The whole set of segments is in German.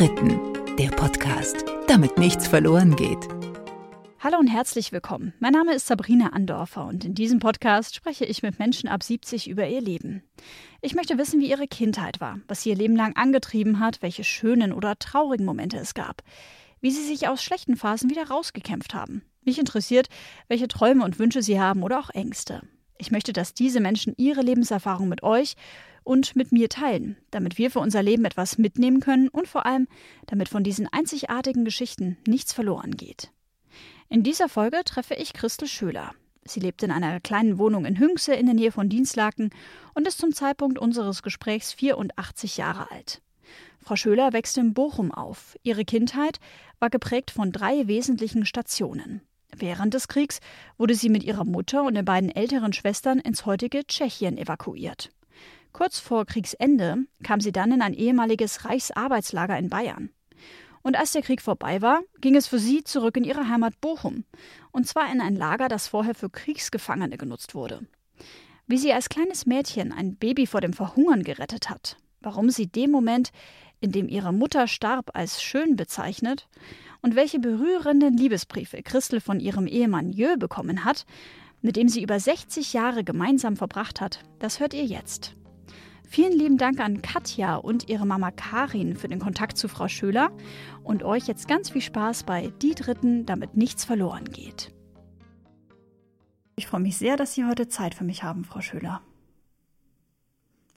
Dritten, der Podcast, damit nichts verloren geht. Hallo und herzlich willkommen. Mein Name ist Sabrina Andorfer und in diesem Podcast spreche ich mit Menschen ab 70 über ihr Leben. Ich möchte wissen, wie ihre Kindheit war, was sie ihr Leben lang angetrieben hat, welche schönen oder traurigen Momente es gab, wie sie sich aus schlechten Phasen wieder rausgekämpft haben. Mich interessiert, welche Träume und Wünsche sie haben oder auch Ängste. Ich möchte, dass diese Menschen ihre Lebenserfahrung mit euch und mit mir teilen, damit wir für unser Leben etwas mitnehmen können und vor allem, damit von diesen einzigartigen Geschichten nichts verloren geht. In dieser Folge treffe ich Christel Schöler. Sie lebt in einer kleinen Wohnung in Hünxe in der Nähe von Dienstlaken und ist zum Zeitpunkt unseres Gesprächs 84 Jahre alt. Frau Schöler wächst in Bochum auf. Ihre Kindheit war geprägt von drei wesentlichen Stationen. Während des Kriegs wurde sie mit ihrer Mutter und den beiden älteren Schwestern ins heutige Tschechien evakuiert. Kurz vor Kriegsende kam sie dann in ein ehemaliges Reichsarbeitslager in Bayern. Und als der Krieg vorbei war, ging es für sie zurück in ihre Heimat Bochum, und zwar in ein Lager, das vorher für Kriegsgefangene genutzt wurde. Wie sie als kleines Mädchen ein Baby vor dem Verhungern gerettet hat, warum sie den Moment, in dem ihre Mutter starb, als schön bezeichnet und welche berührenden Liebesbriefe Christel von ihrem Ehemann Jö bekommen hat, mit dem sie über 60 Jahre gemeinsam verbracht hat, das hört ihr jetzt. Vielen lieben Dank an Katja und ihre Mama Karin für den Kontakt zu Frau Schöler und euch jetzt ganz viel Spaß bei Die Dritten, damit nichts verloren geht. Ich freue mich sehr, dass Sie heute Zeit für mich haben, Frau Schöler.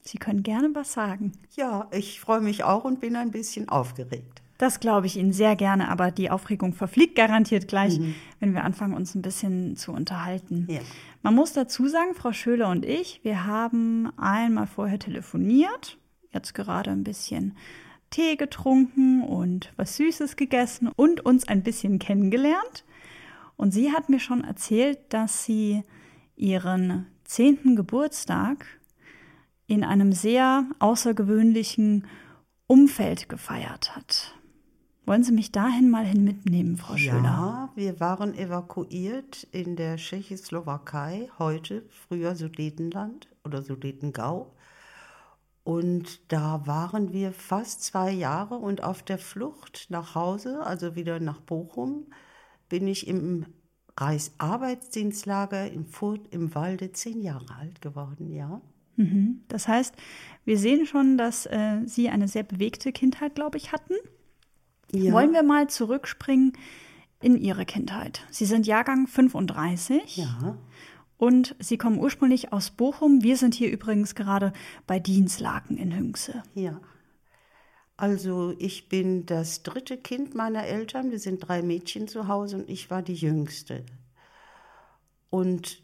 Sie können gerne was sagen. Ja, ich freue mich auch und bin ein bisschen aufgeregt. Das glaube ich Ihnen sehr gerne, aber die Aufregung verfliegt garantiert gleich, mhm. wenn wir anfangen, uns ein bisschen zu unterhalten. Ja. Man muss dazu sagen, Frau Schöler und ich, wir haben einmal vorher telefoniert, jetzt gerade ein bisschen Tee getrunken und was Süßes gegessen und uns ein bisschen kennengelernt. Und sie hat mir schon erzählt, dass sie ihren zehnten Geburtstag in einem sehr außergewöhnlichen Umfeld gefeiert hat. Wollen Sie mich dahin mal hin mitnehmen, Frau Schöner? Ja, wir waren evakuiert in der Tschechoslowakei, heute früher Sudetenland oder Sudetengau. Und da waren wir fast zwei Jahre und auf der Flucht nach Hause, also wieder nach Bochum, bin ich im Reichsarbeitsdienstlager in Furt im Walde zehn Jahre alt geworden, ja. Mhm. Das heißt, wir sehen schon, dass äh, Sie eine sehr bewegte Kindheit, glaube ich, hatten. Ja. Wollen wir mal zurückspringen in Ihre Kindheit? Sie sind Jahrgang 35. Ja. Und Sie kommen ursprünglich aus Bochum. Wir sind hier übrigens gerade bei Dienstlaken in Hünxe. Ja. Also ich bin das dritte Kind meiner Eltern. Wir sind drei Mädchen zu Hause und ich war die jüngste. Und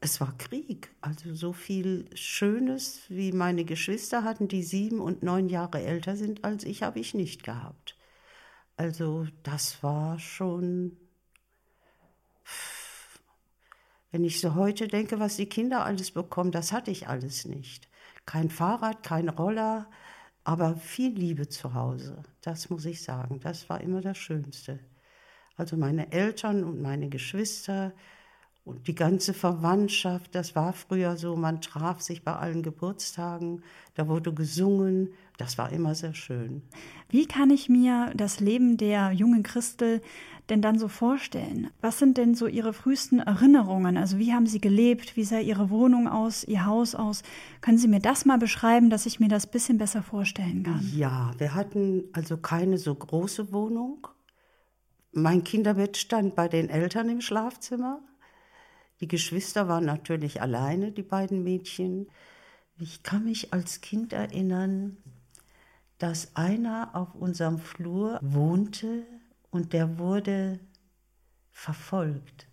es war Krieg. Also so viel Schönes, wie meine Geschwister hatten, die sieben und neun Jahre älter sind als ich, habe ich nicht gehabt. Also das war schon, wenn ich so heute denke, was die Kinder alles bekommen, das hatte ich alles nicht. Kein Fahrrad, kein Roller, aber viel Liebe zu Hause. Das muss ich sagen, das war immer das Schönste. Also meine Eltern und meine Geschwister, und die ganze Verwandtschaft, das war früher so, man traf sich bei allen Geburtstagen, da wurde gesungen, das war immer sehr schön. Wie kann ich mir das Leben der jungen Christel denn dann so vorstellen? Was sind denn so Ihre frühesten Erinnerungen? Also wie haben Sie gelebt? Wie sah Ihre Wohnung aus, Ihr Haus aus? Können Sie mir das mal beschreiben, dass ich mir das ein bisschen besser vorstellen kann? Ja, wir hatten also keine so große Wohnung. Mein Kinderbett stand bei den Eltern im Schlafzimmer. Die Geschwister waren natürlich alleine, die beiden Mädchen. Ich kann mich als Kind erinnern, dass einer auf unserem Flur wohnte und der wurde verfolgt.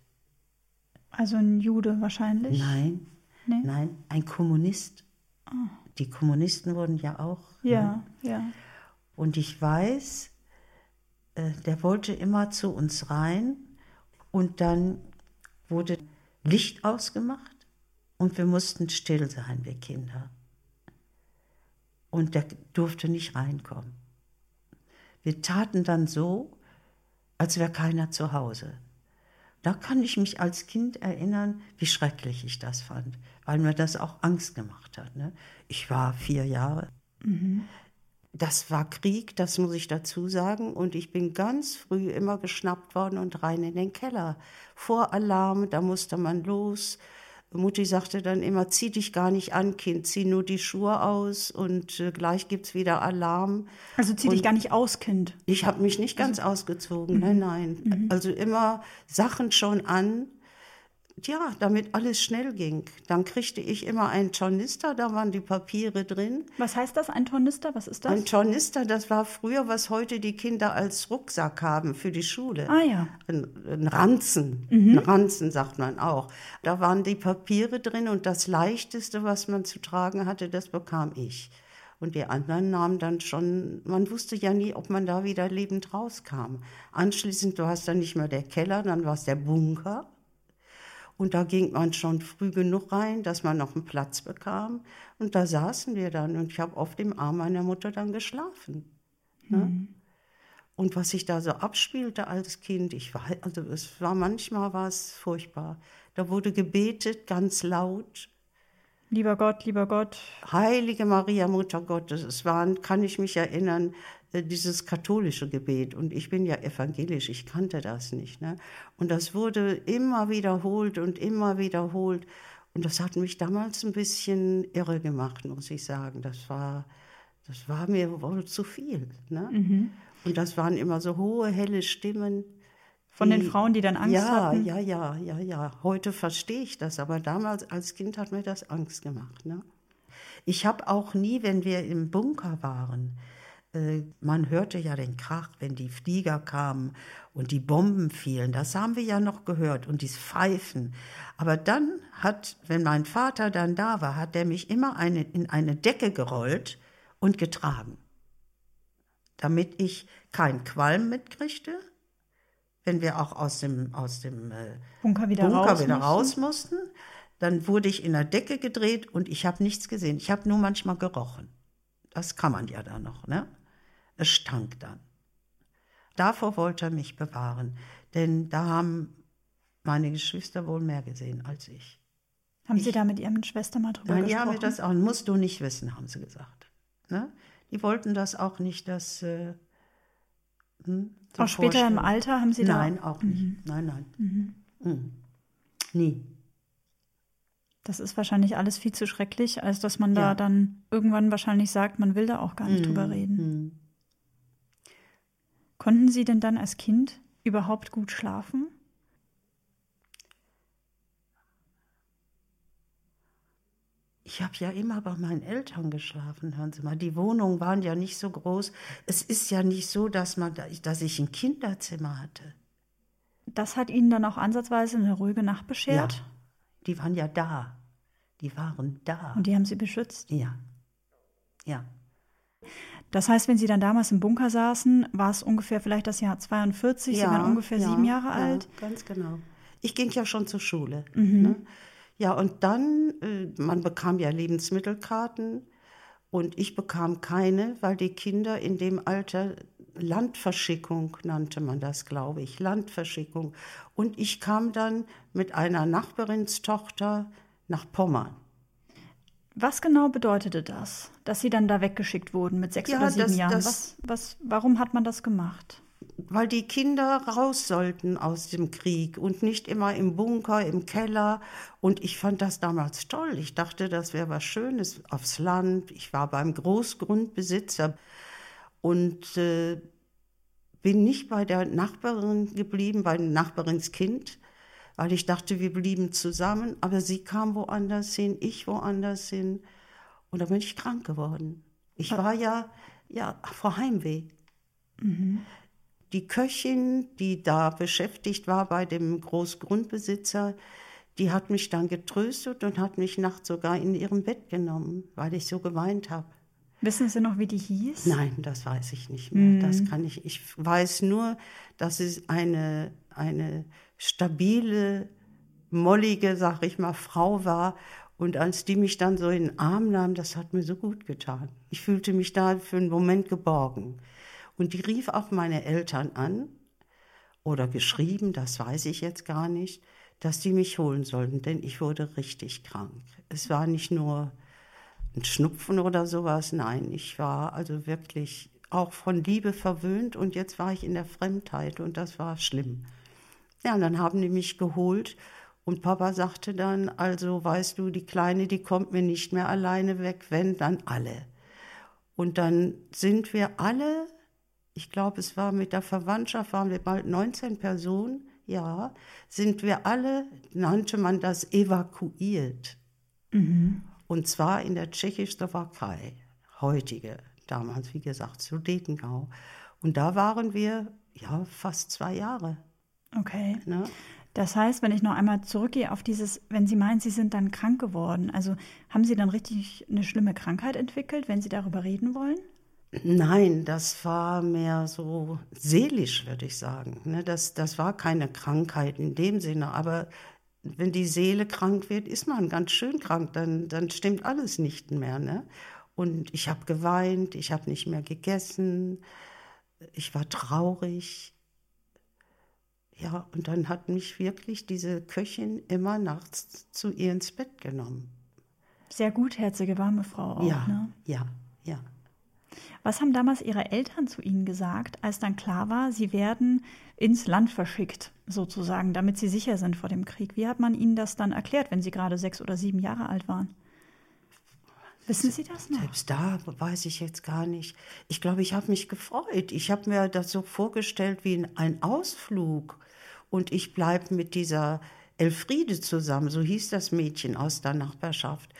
Also ein Jude wahrscheinlich? Nein, nee? nein, ein Kommunist. Oh. Die Kommunisten wurden ja auch. Ja, ne? ja. Und ich weiß, äh, der wollte immer zu uns rein und dann wurde Licht ausgemacht und wir mussten still sein, wir Kinder. Und der durfte nicht reinkommen. Wir taten dann so, als wäre keiner zu Hause. Da kann ich mich als Kind erinnern, wie schrecklich ich das fand, weil mir das auch Angst gemacht hat. Ne? Ich war vier Jahre. Mhm. Das war Krieg, das muss ich dazu sagen. Und ich bin ganz früh immer geschnappt worden und rein in den Keller. Vor Alarm, da musste man los. Mutti sagte dann immer, zieh dich gar nicht an, Kind, zieh nur die Schuhe aus und äh, gleich gibt's wieder Alarm. Also zieh und dich gar nicht aus, Kind. Ich habe mich nicht ganz Also ausgezogen, Mhm. nein, nein. Also immer Sachen schon an, ja, damit alles schnell ging. Dann kriegte ich immer einen Tornister, da waren die Papiere drin. Was heißt das, ein Tornister? Was ist das? Ein Tornister, das war früher, was heute die Kinder als Rucksack haben für die Schule. ah ja. Ein, ein Ranzen, ein Ranzen sagt man auch. Da waren die Papiere drin und das Leichteste, was man zu tragen hatte, das bekam ich. Und die anderen nahmen dann schon, man wusste ja nie, ob man da wieder lebend rauskam. Anschließend war es dann nicht mehr der Keller, dann war es der Bunker. Und da ging man schon früh genug rein, dass man noch einen Platz bekam. Und da saßen wir dann und ich habe auf dem Arm meiner Mutter dann geschlafen. Ne? Und was sich da so abspielte als Kind, ich war, also es war manchmal war es furchtbar. Da wurde gebetet, ganz laut. Lieber Gott, lieber Gott. Heilige Maria, Mutter Gottes. Es waren, kann ich mich erinnern, dieses katholische Gebet. Und ich bin ja evangelisch, ich kannte das nicht. Ne? Und das wurde immer wiederholt und immer wiederholt. Und das hat mich damals ein bisschen irre gemacht, muss ich sagen. Das war, das war mir wohl zu viel. Ne? Und das waren immer so hohe, helle Stimmen. Von den Frauen, die dann Angst ja, hatten? Ja, ja, ja, ja. Heute verstehe ich das, aber damals als Kind hat mir das Angst gemacht. Ne? Ich habe auch nie, wenn wir im Bunker waren, äh, man hörte ja den Krach, wenn die Flieger kamen und die Bomben fielen. Das haben wir ja noch gehört und dieses Pfeifen. Aber dann hat, wenn mein Vater dann da war, hat er mich immer eine, in eine Decke gerollt und getragen, damit ich keinen Qualm mitkriegte, wenn wir auch aus dem, aus dem äh, Bunker wieder Bunker raus. wieder mussten? raus mussten. Dann wurde ich in der Decke gedreht und ich habe nichts gesehen. Ich habe nur manchmal gerochen. Das kann man ja da noch, ne? Es stank dann. Davor wollte er mich bewahren, denn da haben meine Geschwister wohl mehr gesehen als ich. Haben Sie da mit Ihren Schwestern mal drüber Nein, gesprochen? haben mir das auch, musst du nicht wissen, haben sie gesagt. Ne? Die wollten das auch nicht, dass. Äh, hm, so auch später im. Alter haben Sie da... Nein, auch nicht. Nein, nein. Mhm. Nie. Das ist wahrscheinlich alles viel zu schrecklich, als dass man da Ja. dann irgendwann wahrscheinlich sagt, man will da auch gar nicht drüber reden. Konnten Sie denn dann als Kind überhaupt gut schlafen? Ich habe ja immer bei meinen Eltern geschlafen, hören Sie mal. Die Wohnungen waren ja nicht so groß. Es ist ja nicht so, dass, man, dass ich ein Kinderzimmer hatte. Das hat Ihnen dann auch ansatzweise eine ruhige Nacht beschert? Ja, die waren ja da. Die waren da. Und die haben Sie beschützt? ja. Ja. Das heißt, wenn Sie dann damals im Bunker saßen, war es ungefähr vielleicht das Jahr 42, Sie waren ungefähr ja, sieben Jahre ja, alt. Ganz genau. Ich ging ja schon zur Schule. Mhm. Ne? Ja, und dann, äh, man bekam ja Lebensmittelkarten und ich bekam keine, weil die Kinder in dem Alter Landverschickung nannte man das, glaube ich, Landverschickung. Und ich kam dann mit einer Nachbarinstochter nach Pommern. Was genau bedeutete das, dass Sie dann da weggeschickt wurden mit sechs Ja, oder sieben das- Jahren? das- was, was, warum hat man das gemacht? weil die Kinder raus sollten aus dem Krieg und nicht immer im Bunker, im Keller. Und ich fand das damals toll. Ich dachte, das wäre was Schönes aufs Land. Ich war beim Großgrundbesitzer und äh, bin nicht bei der Nachbarin geblieben, bei der Nachbarins Kind, weil ich dachte, wir blieben zusammen. Aber sie kam woanders hin, ich woanders hin. Und da bin ich krank geworden. Ich war ja, ja vor Heimweh die Köchin, die da beschäftigt war bei dem Großgrundbesitzer, die hat mich dann getröstet und hat mich nachts sogar in ihrem Bett genommen, weil ich so geweint habe. Wissen Sie noch, wie die hieß? Nein, das weiß ich nicht mehr. Das kann ich. Ich weiß nur, dass es eine, eine stabile, mollige, sag ich mal, Frau war. Und als die mich dann so in den Arm nahm, das hat mir so gut getan. Ich fühlte mich da für einen Moment geborgen. Und die rief auch meine Eltern an oder geschrieben, das weiß ich jetzt gar nicht, dass die mich holen sollten, denn ich wurde richtig krank. Es war nicht nur ein Schnupfen oder sowas. Nein, ich war also wirklich auch von Liebe verwöhnt und jetzt war ich in der Fremdheit und das war schlimm. Ja, und dann haben die mich geholt und Papa sagte dann, also weißt du, die Kleine, die kommt mir nicht mehr alleine weg, wenn, dann alle. Und dann sind wir alle, ich glaube, es war mit der Verwandtschaft, waren wir bald 19 Personen, ja, sind wir alle, nannte man das, evakuiert. Mhm. Und zwar in der Tschechoslowakei, heutige, damals, wie gesagt, Sudetengau. Und da waren wir, ja, fast zwei Jahre. Okay. Ne? Das heißt, wenn ich noch einmal zurückgehe auf dieses, wenn Sie meinen, Sie sind dann krank geworden, also haben Sie dann richtig eine schlimme Krankheit entwickelt, wenn Sie darüber reden wollen? Nein, das war mehr so seelisch, würde ich sagen. Ne? Das, das war keine Krankheit in dem Sinne, aber wenn die Seele krank wird, ist man ganz schön krank, dann, dann stimmt alles nicht mehr. Ne? Und ich habe geweint, ich habe nicht mehr gegessen, ich war traurig. Ja, und dann hat mich wirklich diese Köchin immer nachts zu ihr ins Bett genommen. Sehr gutherzige, warme Frau auch, ja, ne? Ja, ja. Was haben damals Ihre Eltern zu Ihnen gesagt, als dann klar war, Sie werden ins Land verschickt, sozusagen, damit Sie sicher sind vor dem Krieg? Wie hat man Ihnen das dann erklärt, wenn Sie gerade sechs oder sieben Jahre alt waren? Wissen Sie das noch? Selbst da weiß ich jetzt gar nicht. Ich glaube, ich habe mich gefreut. Ich habe mir das so vorgestellt wie ein Ausflug und ich bleibe mit dieser Elfriede zusammen, so hieß das Mädchen aus der Nachbarschaft.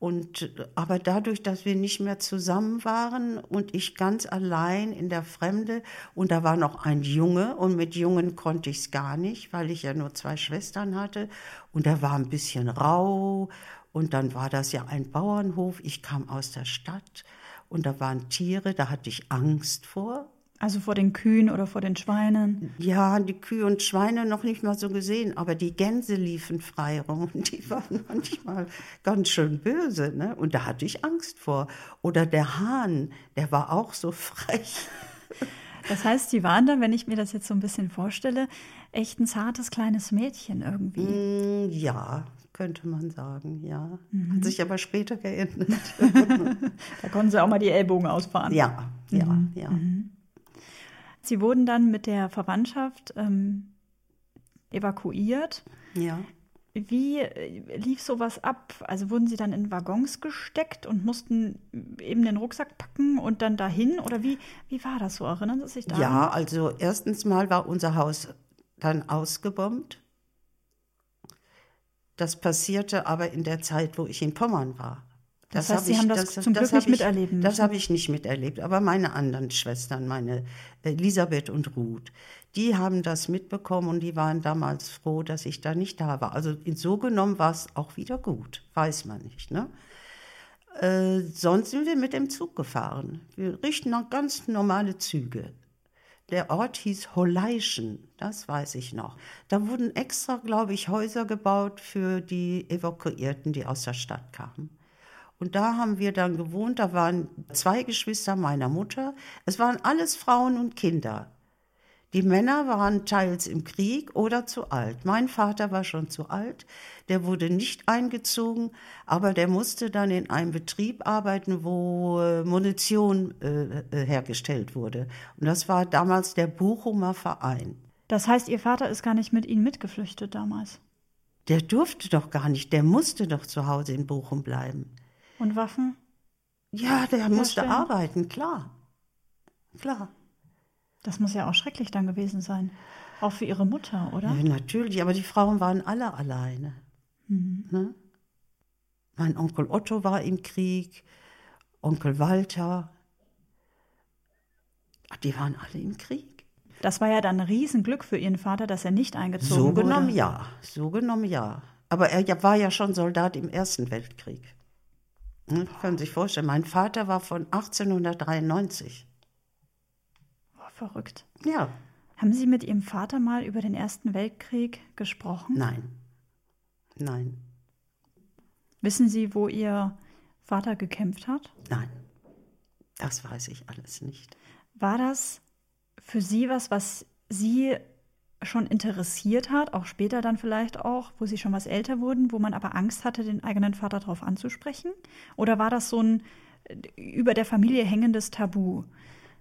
Und aber dadurch, dass wir nicht mehr zusammen waren und ich ganz allein in der Fremde und da war noch ein Junge und mit Jungen konnte ich es gar nicht, weil ich ja nur zwei Schwestern hatte und er war ein bisschen rau und dann war das ja ein Bauernhof. Ich kam aus der Stadt und da waren Tiere, da hatte ich Angst vor. Also vor den Kühen oder vor den Schweinen? Ja, die Kühe und Schweine noch nicht mal so gesehen, aber die Gänse liefen frei rum und die waren manchmal ganz schön böse. Ne? Und da hatte ich Angst vor. Oder der Hahn, der war auch so frech. Das heißt, Sie waren dann, wenn ich mir das jetzt so ein bisschen vorstelle, echt ein zartes kleines Mädchen irgendwie. Mm, ja, könnte man sagen, ja. Mhm. Hat sich aber später geändert. da konnten Sie auch mal die Ellbogen ausfahren. Ja, ja, mhm. ja. Mhm. Sie wurden dann mit der Verwandtschaft ähm, evakuiert. Ja. Wie äh, lief sowas ab? Also wurden Sie dann in Waggons gesteckt und mussten eben den Rucksack packen und dann dahin? Oder wie, wie war das so? Erinnern Sie sich daran? Ja, also erstens mal war unser Haus dann ausgebombt. Das passierte aber in der Zeit, wo ich in Pommern war. Das, das heißt, Sie ich, haben das, das zum Glück nicht ich, miterleben Das habe ich nicht miterlebt, aber meine anderen Schwestern, meine Elisabeth und Ruth, die haben das mitbekommen und die waren damals froh, dass ich da nicht da war. Also so genommen war es auch wieder gut, weiß man nicht. Ne? Äh, sonst sind wir mit dem Zug gefahren. Wir richten noch ganz normale Züge. Der Ort hieß Holleischen, das weiß ich noch. Da wurden extra, glaube ich, Häuser gebaut für die Evakuierten, die aus der Stadt kamen. Und da haben wir dann gewohnt. Da waren zwei Geschwister meiner Mutter. Es waren alles Frauen und Kinder. Die Männer waren teils im Krieg oder zu alt. Mein Vater war schon zu alt, der wurde nicht eingezogen, aber der musste dann in einem Betrieb arbeiten, wo äh, Munition äh, äh, hergestellt wurde. Und das war damals der Bochumer Verein. Das heißt, Ihr Vater ist gar nicht mit Ihnen mitgeflüchtet damals? Der durfte doch gar nicht, der musste doch zu Hause in Bochum bleiben. Und Waffen? Ja, der musste arbeiten, klar. Klar. Das muss ja auch schrecklich dann gewesen sein. Auch für ihre Mutter, oder? Ja, natürlich, aber die Frauen waren alle alleine. Mhm. Ne? Mein Onkel Otto war im Krieg, Onkel Walter. Die waren alle im Krieg. Das war ja dann ein Riesenglück für Ihren Vater, dass er nicht eingezogen so wurde. So genommen ja, so genommen ja. Aber er war ja schon Soldat im Ersten Weltkrieg. Hm, können Sie sich vorstellen, mein Vater war von 1893. Oh, verrückt. Ja. Haben Sie mit Ihrem Vater mal über den Ersten Weltkrieg gesprochen? Nein. Nein. Wissen Sie, wo Ihr Vater gekämpft hat? Nein. Das weiß ich alles nicht. War das für Sie was, was Sie schon interessiert hat, auch später dann vielleicht auch, wo sie schon was älter wurden, wo man aber Angst hatte, den eigenen Vater darauf anzusprechen? Oder war das so ein über der Familie hängendes Tabu?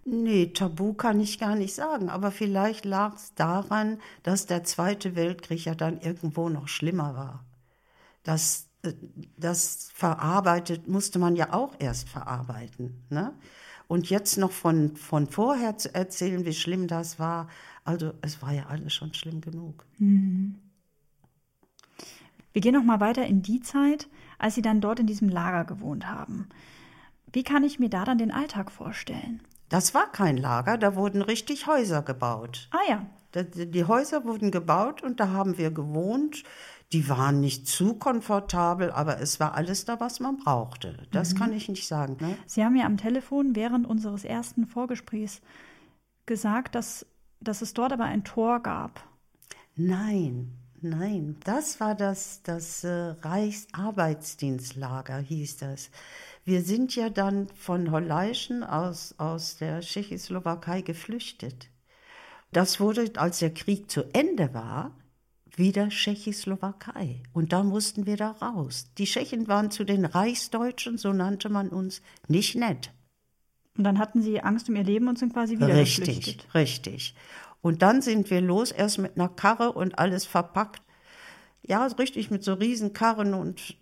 Nee, Tabu kann ich gar nicht sagen, aber vielleicht lag es daran, dass der Zweite Weltkrieg ja dann irgendwo noch schlimmer war. Das, äh, das verarbeitet musste man ja auch erst verarbeiten. Ne? Und jetzt noch von, von vorher zu erzählen, wie schlimm das war, also es war ja alles schon schlimm genug. Mhm. Wir gehen noch mal weiter in die Zeit, als Sie dann dort in diesem Lager gewohnt haben. Wie kann ich mir da dann den Alltag vorstellen? Das war kein Lager, da wurden richtig Häuser gebaut. Ah ja. Die Häuser wurden gebaut und da haben wir gewohnt. Die waren nicht zu komfortabel, aber es war alles da, was man brauchte. Das mhm. kann ich nicht sagen. Ne? Sie haben ja am Telefon während unseres ersten Vorgesprächs gesagt, dass dass es dort aber ein Tor gab. Nein, nein, das war das, das äh, Reichsarbeitsdienstlager, hieß das. Wir sind ja dann von Holleischen aus, aus der Tschechoslowakei geflüchtet. Das wurde, als der Krieg zu Ende war, wieder Tschechoslowakei. Und da mussten wir da raus. Die Tschechen waren zu den Reichsdeutschen, so nannte man uns, nicht nett. Und dann hatten sie Angst um ihr Leben und sind quasi wieder richtig, geflüchtet. Richtig, richtig. Und dann sind wir los, erst mit einer Karre und alles verpackt. Ja, richtig mit so Riesenkarren und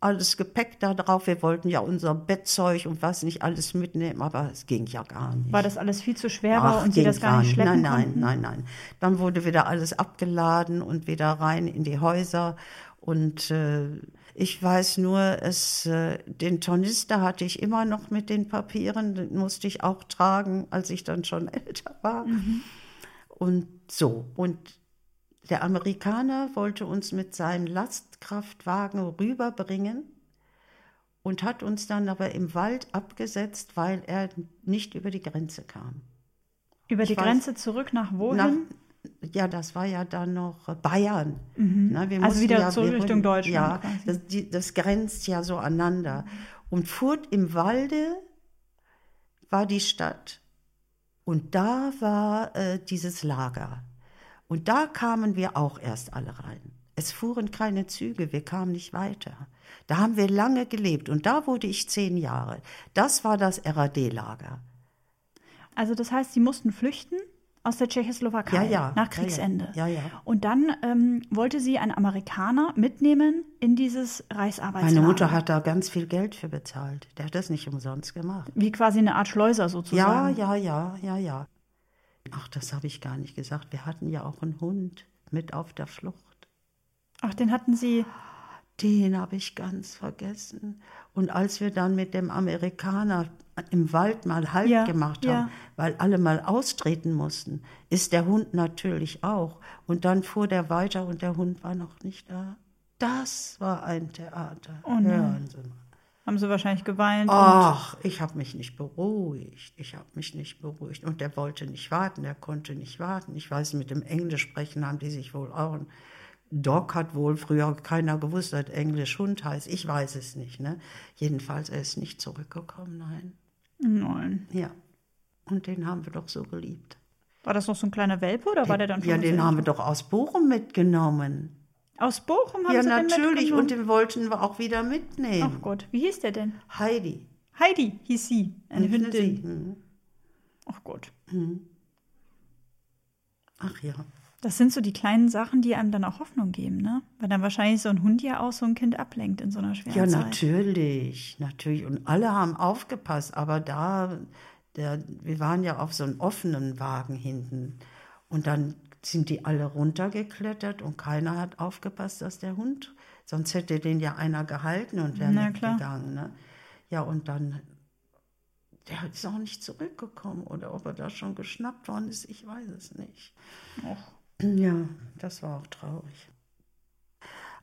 alles Gepäck da drauf. Wir wollten ja unser Bettzeug und was nicht alles mitnehmen, aber es ging ja gar nicht. War das alles viel zu schwer war und Sie das gar nicht schleppen Nein, nein, konnten? nein, nein. Dann wurde wieder alles abgeladen und wieder rein in die Häuser und äh, ich weiß nur, es, äh, den Tornister hatte ich immer noch mit den Papieren, den musste ich auch tragen, als ich dann schon älter war. Mhm. Und so. Und der Amerikaner wollte uns mit seinen Lastkraftwagen rüberbringen und hat uns dann aber im Wald abgesetzt, weil er nicht über die Grenze kam. Über die weiß, Grenze zurück nach wohin? Nach, ja, das war ja dann noch Bayern. Mhm. Na, also wieder ja, zurück Richtung Deutschland. Ja, das, die, das, grenzt ja so aneinander. Und Furt im Walde war die Stadt. Und da war äh, dieses Lager. Und da kamen wir auch erst alle rein. Es fuhren keine Züge, wir kamen nicht weiter. Da haben wir lange gelebt und da wurde ich zehn Jahre. Das war das RAD-Lager. Also das heißt, Sie mussten flüchten? Aus der Tschechoslowakei ja, ja, nach Kriegsende. Ja, ja, Und dann ähm, wollte sie einen Amerikaner mitnehmen in dieses Reichsarbeitslager. Meine Mutter hat da ganz viel Geld für bezahlt. Der hat das nicht umsonst gemacht. Wie quasi eine Art Schleuser sozusagen. Ja, ja, ja, ja, ja. Ach, das habe ich gar nicht gesagt. Wir hatten ja auch einen Hund mit auf der Flucht. Ach, den hatten Sie. Den habe ich ganz vergessen. Und als wir dann mit dem Amerikaner im Wald mal Halt ja, gemacht haben, ja. weil alle mal austreten mussten, ist der Hund natürlich auch. Und dann fuhr der weiter und der Hund war noch nicht da. Das war ein Theater. Oh Hören Sie mal. Haben Sie wahrscheinlich geweint? Ach, ich habe mich nicht beruhigt. Ich habe mich nicht beruhigt. Und der wollte nicht warten, der konnte nicht warten. Ich weiß, mit dem Englisch sprechen haben die sich wohl auch. Dog hat wohl früher keiner gewusst, dass Englisch Hund heißt. Ich weiß es nicht. Ne? Jedenfalls, er ist nicht zurückgekommen, nein. Nein. Ja. Und den haben wir doch so geliebt. War das noch so ein kleiner Welpe oder war der dann schon? Ja, den haben wir doch aus Bochum mitgenommen. Aus Bochum haben ja, Sie den Ja, natürlich. Und den wollten wir auch wieder mitnehmen. Ach Gott, wie hieß der denn? Heidi. Heidi hieß sie. Eine Hündin. Mhm. Ach Gott. Mhm. Ach ja. Das sind so die kleinen Sachen, die einem dann auch Hoffnung geben, ne? Weil dann wahrscheinlich so ein Hund ja auch so ein Kind ablenkt in so einer schweren ja, Zeit. Ja, natürlich, natürlich. Und alle haben aufgepasst, aber da, der, wir waren ja auf so einem offenen Wagen hinten. Und dann sind die alle runtergeklettert und keiner hat aufgepasst, dass der Hund, sonst hätte den ja einer gehalten und wäre mitgegangen. Ne? Ja, und dann, der ist auch nicht zurückgekommen oder ob er da schon geschnappt worden ist, ich weiß es nicht. Och. Ja, das war auch traurig.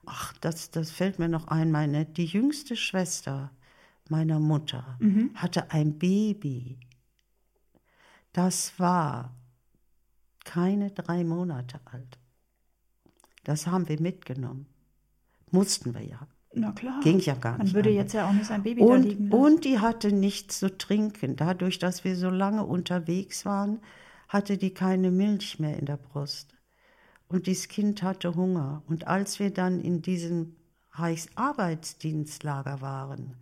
Ach, das, das fällt mir noch ein. Meine, die jüngste Schwester meiner Mutter mhm. hatte ein Baby. Das war keine drei Monate alt. Das haben wir mitgenommen. Mussten wir ja. Na klar. Ging ja gar nicht. Man würde jetzt ja auch nicht sein Baby und, da liegen lassen. Und die hatte nichts zu trinken. Dadurch, dass wir so lange unterwegs waren, hatte die keine Milch mehr in der Brust. Und dieses Kind hatte Hunger. Und als wir dann in diesem Reichsarbeitsdienstlager waren,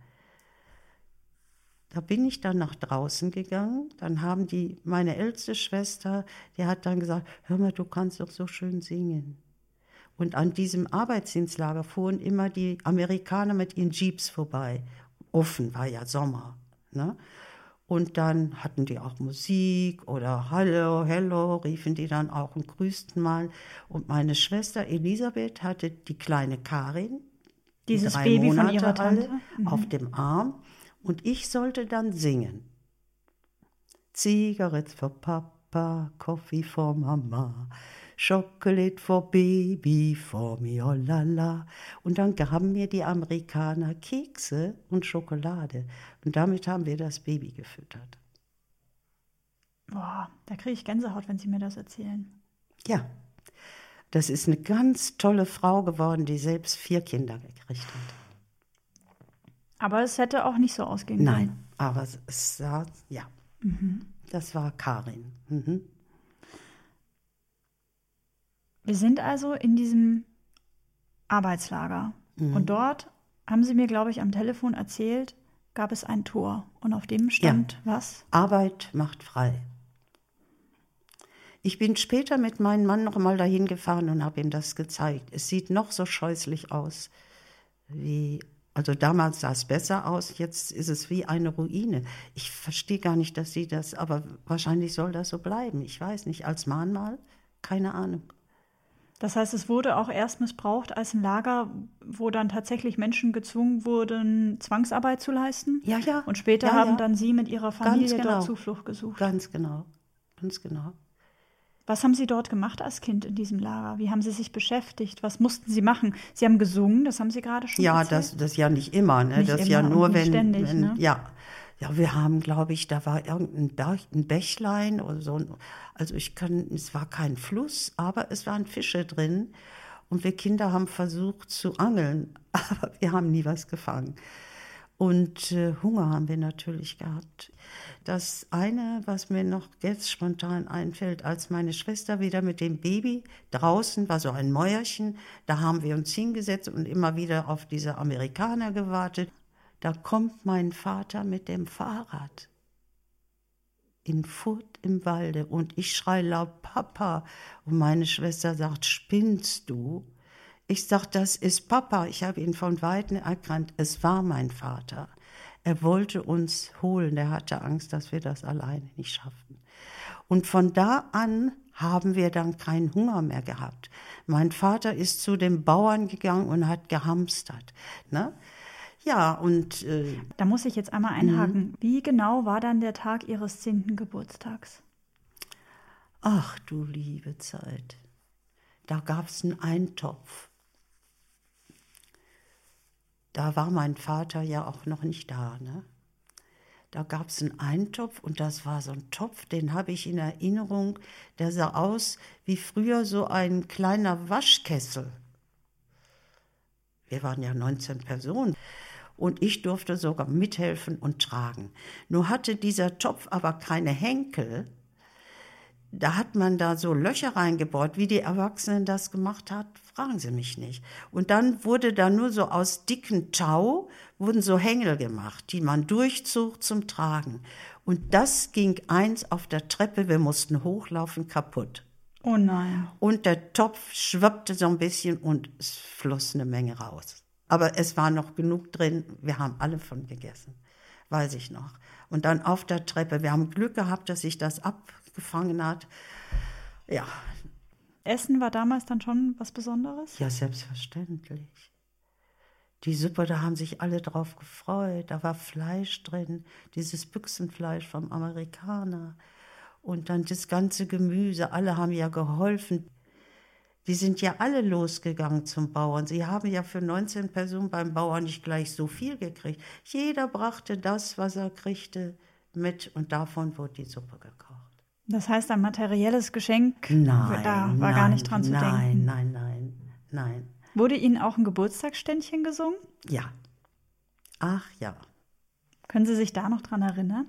da bin ich dann nach draußen gegangen. Dann haben die, meine älteste Schwester, die hat dann gesagt, hör mal, du kannst doch so schön singen. Und an diesem Arbeitsdienstlager fuhren immer die Amerikaner mit ihren Jeeps vorbei. Offen war ja Sommer. Ne? Und dann hatten die auch Musik oder Hallo, Hello, riefen die dann auch und grüßten mal. Und meine Schwester Elisabeth hatte die kleine Karin, dieses drei Baby Monate von ihrer Tante, alt, auf dem Arm. Und ich sollte dann singen. Zigarettes for Papa, Coffee for Mama, Chocolate for Baby, for me, oh la la. Und dann gaben mir die Amerikaner Kekse und Schokolade. Und damit haben wir das Baby gefüttert. Boah, da kriege ich Gänsehaut, wenn Sie mir das erzählen. Ja, das ist eine ganz tolle Frau geworden, die selbst vier Kinder gekriegt hat. Aber es hätte auch nicht so ausgehen können. Nein, aber es- sah, ja, das war Karin. Mhm. Wir sind also in diesem Arbeitslager. Mhm. Und dort haben Sie mir, glaube ich, am Telefon erzählt, gab es ein Tor. Und auf dem stand was? Arbeit macht frei. Ich bin später mit meinem Mann noch mal dahin gefahren und habe ihm das gezeigt. Es sieht noch so scheußlich aus, wie also damals sah es besser aus, jetzt ist es wie eine Ruine. Ich verstehe gar nicht, dass sie das, aber wahrscheinlich soll das so bleiben. Ich weiß nicht, als Mahnmal, keine Ahnung. Das heißt, es wurde auch erst missbraucht als ein Lager, wo dann tatsächlich Menschen gezwungen wurden, Zwangsarbeit zu leisten. Ja, ja. Und später ja, haben ja. dann Sie mit Ihrer Familie genau. dort Zuflucht gesucht. Ganz genau, ganz genau. Was haben Sie dort gemacht als Kind in diesem Lager? Wie haben Sie sich beschäftigt? Was mussten Sie machen? Sie haben gesungen, das haben Sie gerade schon Ja, erzählt. das, das ja nicht immer, ne? Nicht das immer ja nur, wenn, ständig, wenn ne? ja. Ja, wir haben, glaube ich, da war irgendein Bach, ein Bächlein oder so. Also ich kann, es war kein Fluss, aber es waren Fische drin. Und wir Kinder haben versucht zu angeln, aber wir haben nie was gefangen. Und äh, Hunger haben wir natürlich gehabt. Das eine, was mir noch jetzt spontan einfällt, als meine Schwester wieder mit dem Baby draußen war so ein Mäuerchen, da haben wir uns hingesetzt und immer wieder auf diese Amerikaner gewartet. Da kommt mein Vater mit dem Fahrrad in Furt im Walde und ich schrei laut Papa und meine Schwester sagt, spinnst du? Ich sag, das ist Papa. Ich habe ihn von Weitem erkannt. Es war mein Vater. Er wollte uns holen. Er hatte Angst, dass wir das alleine nicht schaffen. Und von da an haben wir dann keinen Hunger mehr gehabt. Mein Vater ist zu den Bauern gegangen und hat gehamstert. Ne? Ja, und äh, Da muss ich jetzt einmal einhaken. Wie genau war dann der Tag Ihres 10. Geburtstags? Ach du liebe Zeit. Da gab es einen Eintopf. Da war mein Vater ja auch noch nicht da. Ne? Da gab es einen Eintopf und das war so ein Topf, den habe ich in Erinnerung. Der sah aus wie früher so ein kleiner Waschkessel. Wir waren ja 19 Personen. Und ich durfte sogar mithelfen und tragen. Nur hatte dieser Topf aber keine Henkel, da hat man da so Löcher reingebohrt. Wie die Erwachsenen das gemacht hat, fragen Sie mich nicht. Und dann wurde da nur so aus dicken Tau, wurden so Hängel gemacht, die man durchzog zum Tragen. Und das ging eins auf der Treppe, wir mussten hochlaufen, kaputt. Oh nein. Und der Topf schwappte so ein bisschen und es floss eine Menge raus. Aber es war noch genug drin, wir haben alle von gegessen, weiß ich noch. Und dann auf der Treppe, wir haben Glück gehabt, dass sich das abgefangen hat. Ja, Essen war damals dann schon was Besonderes? ja, selbstverständlich. Die Suppe, da haben sich alle drauf gefreut. Da war Fleisch drin, dieses Büchsenfleisch vom Amerikaner. Und dann das ganze Gemüse. Alle haben ja geholfen. Die sind ja alle losgegangen zum Bauern. Sie haben ja für 19 Personen beim Bauern nicht gleich so viel gekriegt. Jeder brachte das, was er kriegte, mit und davon wurde die Suppe gekocht. Das heißt, ein materielles Geschenk, Nein, da war nein, gar nicht dran zu nein, denken. Nein, nein, nein, Wurde Ihnen auch ein Geburtstagsständchen gesungen? Ja. Ach ja. Können Sie sich da noch dran erinnern?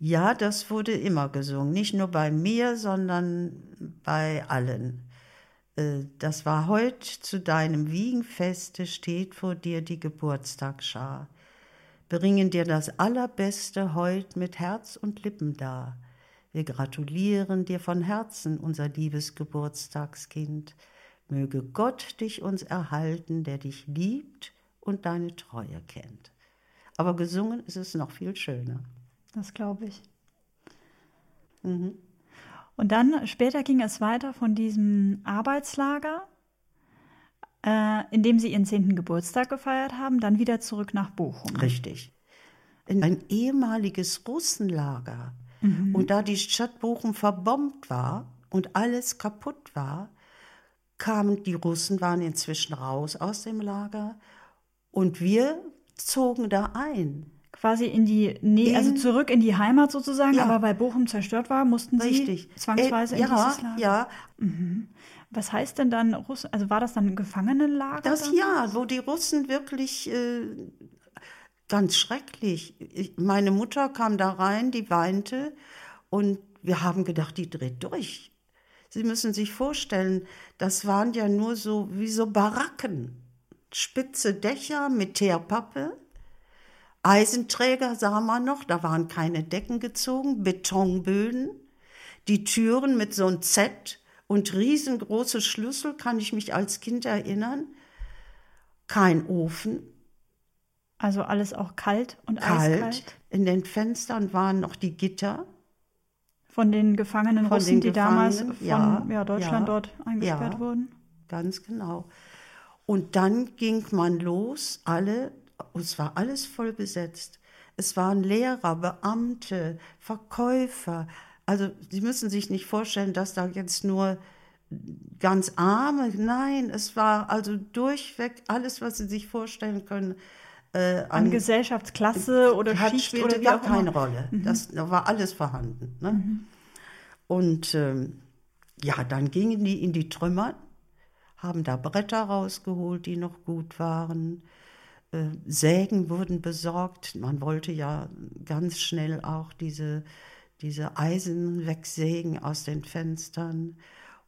Ja, das wurde immer gesungen. Nicht nur bei mir, sondern bei allen. Äh, das war heut zu deinem Wiegenfeste steht vor dir die Geburtstagsschar. Bringen dir das Allerbeste heut mit Herz und Lippen dar. Wir gratulieren dir von Herzen, unser liebes Geburtstagskind. Möge Gott dich uns erhalten, der dich liebt und deine Treue kennt. Aber gesungen ist es noch viel schöner. Das glaube ich. Mhm. Und dann später ging es weiter von diesem Arbeitslager, äh, in dem Sie Ihren zehnten Geburtstag gefeiert haben, dann wieder zurück nach Bochum. Richtig. In ein ehemaliges Russenlager. Mhm. Und da die Stadt Bochum verbombt war und alles kaputt war, kamen die Russen, waren inzwischen raus aus dem Lager und wir zogen da ein quasi in die Nähe, also zurück in die Heimat sozusagen, ja. aber weil Bochum zerstört war, mussten Sie Richtig. zwangsweise äh, in ja, dieses Lager. Ja. Mhm. Was heißt denn dann Russen? Also war das dann ein Gefangenenlager? Das ja, wo die Russen wirklich äh, ganz schrecklich. Ich, meine Mutter kam da rein, die weinte und wir haben gedacht, die dreht durch. Sie müssen sich vorstellen, das waren ja nur so wie so Baracken, spitze Dächer mit Teerpappe Eisenträger sah man noch, da waren keine Decken gezogen, Betonböden, die Türen mit so einem Z und riesengroße Schlüssel, kann ich mich als Kind erinnern. Kein Ofen. Also alles auch kalt und kalt. eiskalt. In den Fenstern waren noch die Gitter. Von den gefangenen von Russen, den die damals von ja, ja, Deutschland ja, dort eingesperrt ja, wurden. Ganz genau. Und dann ging man los, alle und es war alles voll besetzt. Es waren Lehrer, Beamte, Verkäufer. Also Sie müssen sich nicht vorstellen, dass da jetzt nur ganz arme, nein, es war also durchweg alles, was Sie sich vorstellen können. Äh, an, an, Gesellschaftsklasse oder Schicht spielte oder gar keine Rolle. Mhm. Das da war alles vorhanden. Ne? Mhm. Und ähm, ja, dann gingen die in die Trümmer, haben da Bretter rausgeholt, die noch gut waren. Äh, Sägen wurden besorgt. Man wollte ja ganz schnell auch diese, diese Eisen wegsägen aus den Fenstern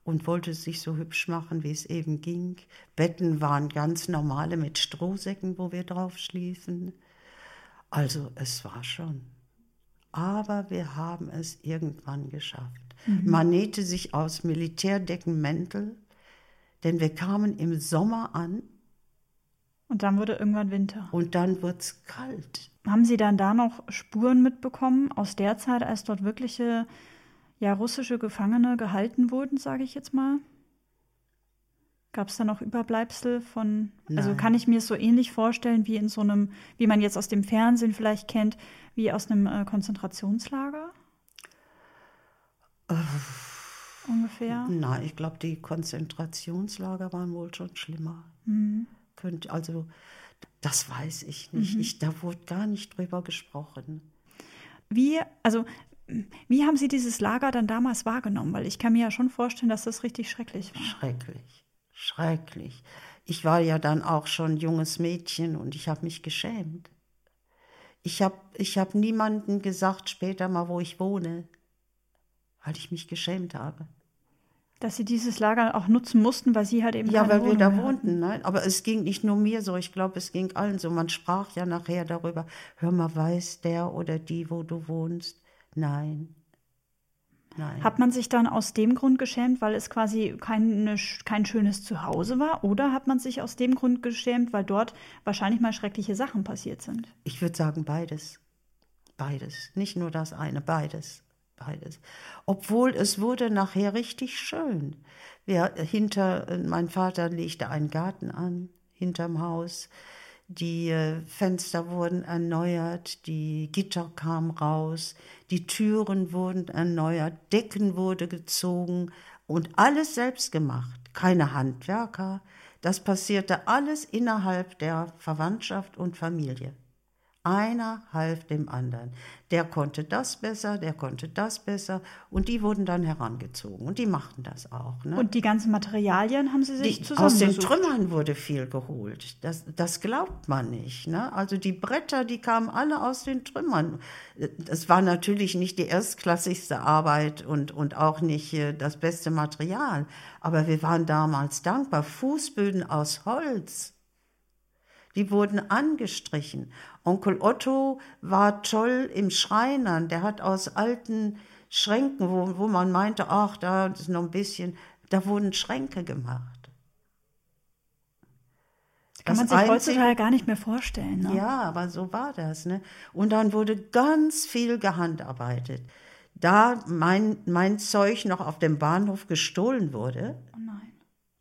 und wollte es sich so hübsch machen, wie es eben ging. Betten waren ganz normale mit Strohsäcken, wo wir drauf schliefen. Also es war schon. Aber wir haben es irgendwann geschafft. Mhm. Man nähte sich aus Militärdecken Mäntel, denn wir kamen im Sommer an und dann wurde irgendwann Winter. Und dann wird es kalt. Haben Sie dann da noch Spuren mitbekommen aus der Zeit, als dort wirkliche ja, russische Gefangene gehalten wurden, sage ich jetzt mal? Gab es da noch Überbleibsel von, also Nein. also kann ich mir es so ähnlich vorstellen wie in so einem, wie man jetzt aus dem Fernsehen vielleicht kennt, wie aus einem äh, Konzentrationslager? Äh, Ungefähr? Nein, ich glaube, die Konzentrationslager waren wohl schon schlimmer. Mhm könnte. Also das weiß ich nicht. Mhm. Ich, da wurde gar nicht drüber gesprochen. Wie, also wie haben Sie dieses Lager dann damals wahrgenommen? Weil ich kann mir ja schon vorstellen, dass das richtig schrecklich war. Schrecklich, schrecklich. Ich war ja dann auch schon junges Mädchen und ich habe mich geschämt. Ich habe ich hab niemandem gesagt später mal, wo ich wohne, weil ich mich geschämt habe. Dass sie dieses Lager auch nutzen mussten, weil sie halt eben. Ja, weil Wohnung wir da wohnten. Nein, aber es ging nicht nur mir so. Ich glaube, es ging allen so. Man sprach ja nachher darüber. Hör mal, weiß der oder die, wo du wohnst? Nein. Nein. Hat man sich dann aus dem Grund geschämt, weil es quasi keine, kein schönes Zuhause war? Oder hat man sich aus dem Grund geschämt, weil dort wahrscheinlich mal schreckliche Sachen passiert sind? Ich würde sagen beides. Beides. Nicht nur das eine, beides beides. Obwohl es wurde nachher richtig schön. Wir, hinter, mein Vater legte einen Garten an, hinterm Haus. Die äh, Fenster wurden erneuert, die Gitter kamen raus, die Türen wurden erneuert, Decken wurde gezogen und alles selbst gemacht. Keine Handwerker. Das passierte alles innerhalb der Verwandtschaft und Familie. Einer half dem anderen. Der konnte das besser, der konnte das besser. Und die wurden dann herangezogen. Und die machten das auch. Ne? Und die ganzen Materialien haben Sie sich zusammen aus den Trümmern wurde viel geholt. Das, das glaubt man nicht. Ne? Also die Bretter, die kamen alle aus den Trümmern. Das war natürlich nicht die erstklassigste Arbeit und, und auch nicht äh, das beste Material. Aber wir waren damals dankbar. Fußböden aus Holz. Die wurden angestrichen. Onkel Otto war toll im Schreinern. Der hat aus alten Schränken, wo, wo man meinte, ach, da ist noch ein bisschen, da wurden Schränke gemacht. Kann man Das sich Einzige- heutzutage gar nicht mehr vorstellen. Ne? Ja, aber so war das. Ne? Und dann wurde ganz viel gehandarbeitet. Da mein, mein Zeug noch auf dem Bahnhof gestohlen wurde, Oh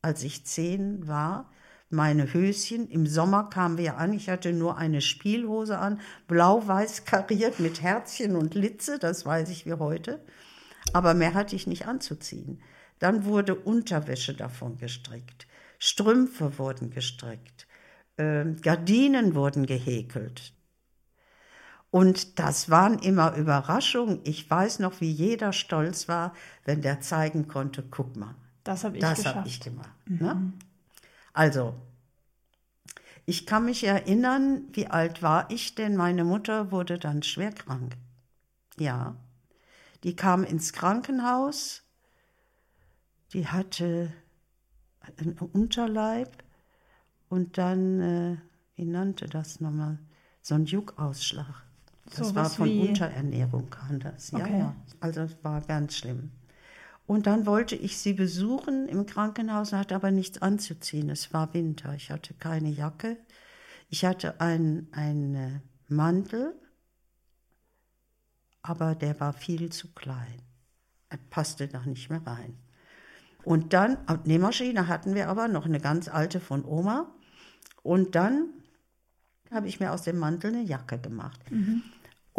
als ich zehn war, meine Höschen. Im Sommer kamen wir an, ich hatte nur eine Spielhose an, blau-weiß kariert mit Herzchen und Litze, das weiß ich wie heute. Aber mehr hatte ich nicht anzuziehen. Dann wurde Unterwäsche davon gestrickt, Strümpfe wurden gestrickt, ähm, Gardinen wurden gehäkelt. Und das waren immer Überraschungen. Ich weiß noch, wie jeder stolz war, wenn der zeigen konnte, guck mal, Das habe ich das habe ich gemacht. Ne? Also, ich kann mich erinnern, wie alt war ich denn? Meine Mutter wurde dann schwer krank. Ja, die kam ins Krankenhaus. Die hatte einen Unterleib und dann, äh, wie nannte das nochmal, so ein Juckausschlag. Das So war von wie- Unterernährung kam das. Ja, Okay. ja. Also es war ganz schlimm. Und dann wollte ich sie besuchen im Krankenhaus, hatte aber nichts anzuziehen. Es war Winter. Ich hatte keine Jacke. Ich hatte einen einen Mantel, aber der war viel zu klein. Er passte da nicht mehr rein. Und dann, äh, Nähmaschine hatten wir aber, noch eine ganz alte von Oma. Und dann habe ich mir aus dem Mantel eine Jacke gemacht.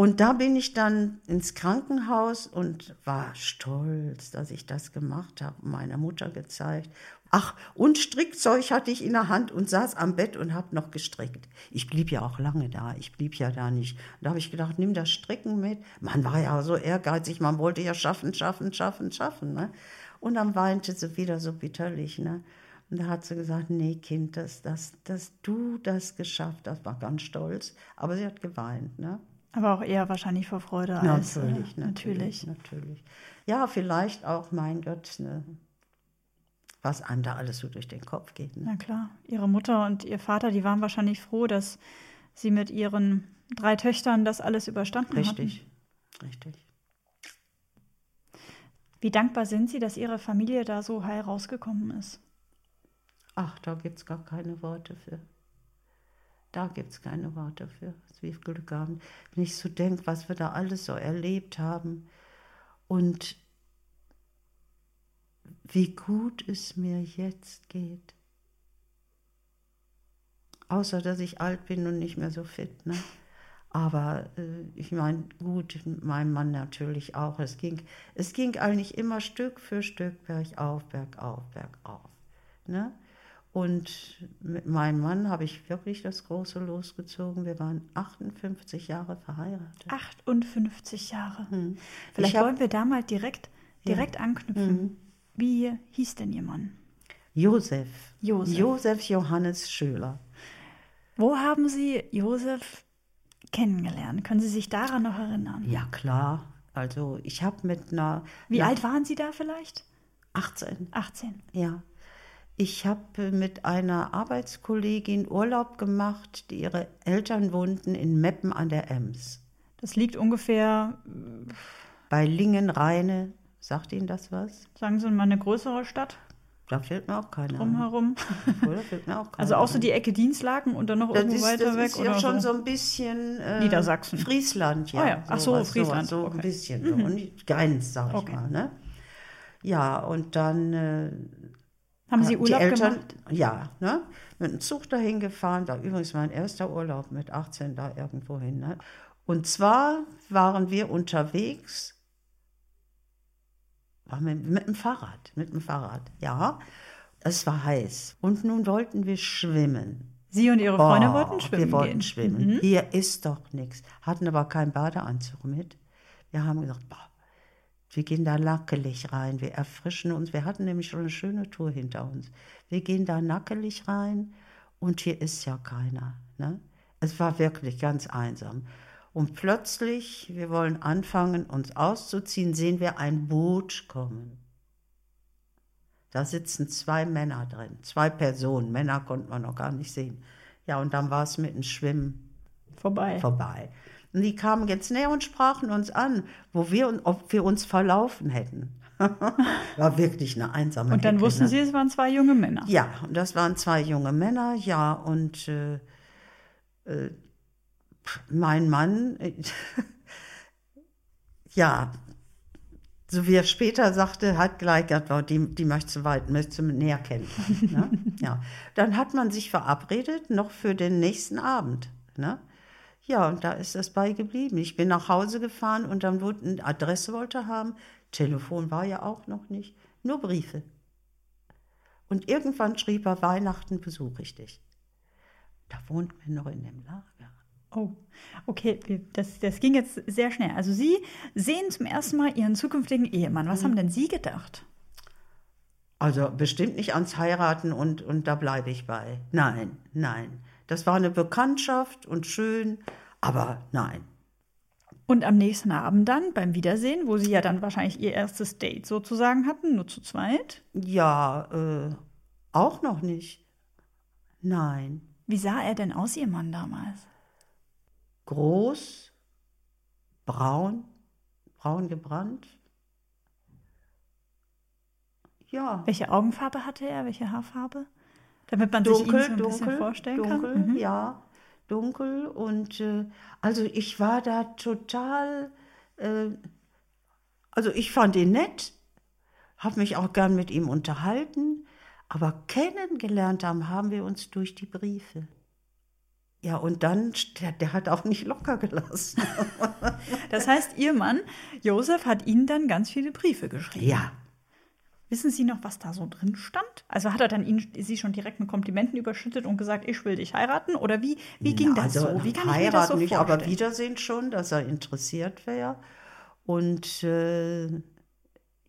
Und da bin ich dann ins Krankenhaus und war stolz, dass ich das gemacht habe, meiner Mutter gezeigt. Ach, und Strickzeug hatte ich in der Hand und saß am Bett und habe noch gestrickt. Ich blieb ja auch lange da, ich blieb ja da nicht. Da habe ich gedacht, nimm das Stricken mit. Man war ja so ehrgeizig, man wollte ja schaffen, schaffen, schaffen, schaffen. Ne? Und dann weinte sie wieder so bitterlich. Ne? Und da hat sie gesagt, nee, Kind, dass, dass, dass du das geschafft hast, war ganz stolz. Aber sie hat geweint. Ne? Aber auch eher wahrscheinlich vor Freude als Natürlich, äh, natürlich, natürlich. Ja, vielleicht auch, mein Gott, ne, was einem da alles so durch den Kopf geht. Ne? Na klar. Ihre Mutter und ihr Vater, die waren wahrscheinlich froh, dass sie mit ihren drei Töchtern das alles überstanden Richtig, richtig. hatten. Wie dankbar sind Sie, dass Ihre Familie da so heil rausgekommen ist? Ach, da gibt es gar keine Worte für. Da gibt es keine Worte für, was wir Glück haben. Wenn ich so denke, was wir da alles so erlebt haben und wie gut es mir jetzt geht. Außer, dass ich alt bin und nicht mehr so fit. Ne? Aber äh, ich meine, gut, mein Mann natürlich auch. Es ging, es ging eigentlich immer Stück für Stück bergauf, bergauf, bergauf. Ne? Und mit meinem Mann habe ich wirklich das große losgezogen. Wir waren 58 Jahre verheiratet. 58 Jahre. Vielleicht Hm. Ich hab- wollen wir da mal direkt, direkt anknüpfen. Mhm. Wie hieß denn Ihr Mann? Josef. Josef. Josef Johannes Schöler. Wo haben Sie Josef kennengelernt? Können Sie sich daran noch erinnern? Ja, klar. Also ich habe mit einer... Wie ja, alt waren Sie da vielleicht? 18. 18. Ja. Ich habe mit einer Arbeitskollegin Urlaub gemacht, die ihre Eltern wohnten in Meppen an der Ems. Das liegt ungefähr, Bei Lingen-Rheine. Sagt Ihnen das was? sagen Sie mal, eine größere Stadt Da fällt mir auch keiner ein. drumherum. Oder fällt mir auch keiner Also auch so die Ecke Dienstlaken und dann noch Das irgendwo ist, weiter das weg ist oder ja schon so. ein bisschen äh, Niedersachsen. Friesland, ja. Ah ja. Ach so, sowas, Friesland, Sowas, so okay. ein bisschen. So. Und Grenz, sag ich Okay. mal. Ne? Ja, und dann äh, Haben Sie die Urlaub Eltern, gemacht? Ja, ne? mit dem Zug dahin gefahren. War übrigens mein erster Urlaub mit 18 da irgendwo hin. Ne? Und zwar waren wir unterwegs waren wir mit dem Fahrrad, mit dem Fahrrad, ja. Es war heiß. Und nun wollten wir schwimmen. Sie und Ihre Freunde Oh, wollten schwimmen Wir wollten gehen. Mhm. schwimmen. Hier ist doch nichts. Hatten aber keinen Badeanzug mit. Wir haben gesagt, boah, wir gehen da nackelig rein. Wir erfrischen uns. Wir hatten nämlich schon eine schöne Tour hinter uns. Wir gehen da nackelig rein und hier ist ja keiner. Ne? Es war wirklich ganz einsam. Und plötzlich, wir wollen anfangen, uns auszuziehen, sehen wir ein Boot kommen. Da sitzen zwei Männer drin, zwei Personen. Männer konnte man noch gar nicht sehen. Ja, und dann war es mit dem Schwimmen Vorbei. vorbei. Und die kamen jetzt näher und sprachen uns an, wo wir, ob wir uns verlaufen hätten. war wirklich eine einsame Und dann Ecke, wussten ne? Sie, es waren zwei junge Männer. Ja, und das waren zwei junge Männer, ja, und äh, äh, mein Mann, äh, ja, so wie er später sagte, hat gleich gesagt, die, die möchte du weit, möchte du näher kennenlernen. Ne? Ja. Dann hat man sich verabredet, noch für den nächsten Abend. Ne? Ja, und da ist das bei geblieben. Ich bin nach Hause gefahren und dann wurde eine Adresse wollte haben. Telefon war ja auch noch nicht. Nur Briefe. Und irgendwann schrieb er, Weihnachten besuche ich dich. Da wohnten wir noch in dem Lager. Oh, okay, das, das ging jetzt sehr schnell. Also Sie sehen zum ersten Mal Ihren zukünftigen Ehemann. Mhm. Was haben denn Sie gedacht? Also bestimmt nicht ans Heiraten und, und da bleibe ich bei. Nein, nein. Das war eine Bekanntschaft und schön, aber nein. Und am nächsten Abend dann beim Wiedersehen, wo Sie ja dann wahrscheinlich Ihr erstes Date sozusagen hatten, nur zu zweit. Ja, äh, auch noch nicht. Nein. Wie sah er denn aus, Ihr Mann damals? Groß, braun, braun gebrannt. Ja. Welche Augenfarbe hatte er? Welche Haarfarbe? Damit man sich ihn so dunkel, ein bisschen dunkel, vorstellen dunkel, kann. Mhm. ja, dunkel und äh, also ich war da total, äh, also ich fand ihn nett, habe mich auch gern mit ihm unterhalten, aber kennengelernt haben, haben wir uns durch die Briefe. Ja, und dann, der, der hat auch nicht locker gelassen. Das heißt, Ihr Mann, Josef, hat Ihnen dann ganz viele Briefe geschrieben. ja, Wissen Sie noch, was da so drin stand? Also hat er dann Ihnen, Sie schon direkt mit Komplimenten überschüttet und gesagt, ich will dich heiraten? Oder wie, wie ging das also so? Wie kann ich mir das so heiraten nicht, vorstellen? aber Wiedersehen schon, dass er interessiert wäre. Und äh,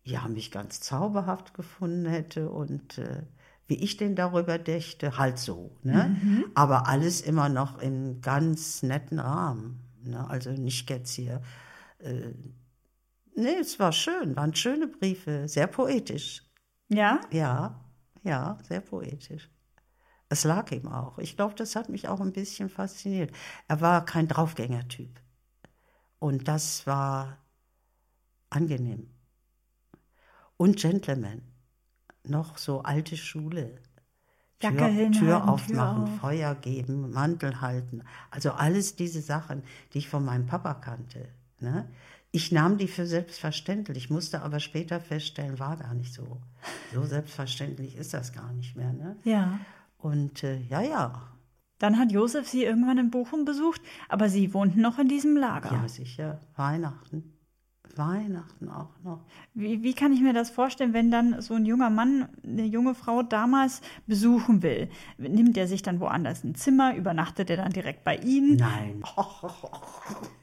ja, mich ganz zauberhaft gefunden hätte und äh, wie ich den darüber dächte, halt so. Ne? Mhm. Aber alles immer noch im ganz netten Rahmen. Ne? Also nicht jetzt hier. Äh, nee, es war schön, waren schöne Briefe, sehr poetisch. ja? Ja, ja, sehr poetisch. Es lag ihm auch. Ich glaube, das hat mich auch ein bisschen fasziniert. Er war kein Draufgängertyp. Und das war angenehm. Und Gentleman. Noch so alte Schule. Jacke Tür, hinhalten, Tür Tür aufmachen, auf. Feuer geben, Mantel halten. Also alles diese Sachen, die ich von meinem Papa kannte. Ne? Ich nahm die für selbstverständlich, musste aber später feststellen, war gar nicht so. So selbstverständlich ist das gar nicht mehr. Ne? Ja. Und äh, ja, ja, Dann hat Josef Sie irgendwann in Bochum besucht, aber Sie wohnten noch in diesem Lager. ja, sicher. Weihnachten. Weihnachten auch noch. Wie, wie kann ich mir das vorstellen, wenn dann so ein junger Mann eine junge Frau damals besuchen will? Nimmt er sich dann woanders ein Zimmer? Übernachtet er dann direkt bei Ihnen? Nein.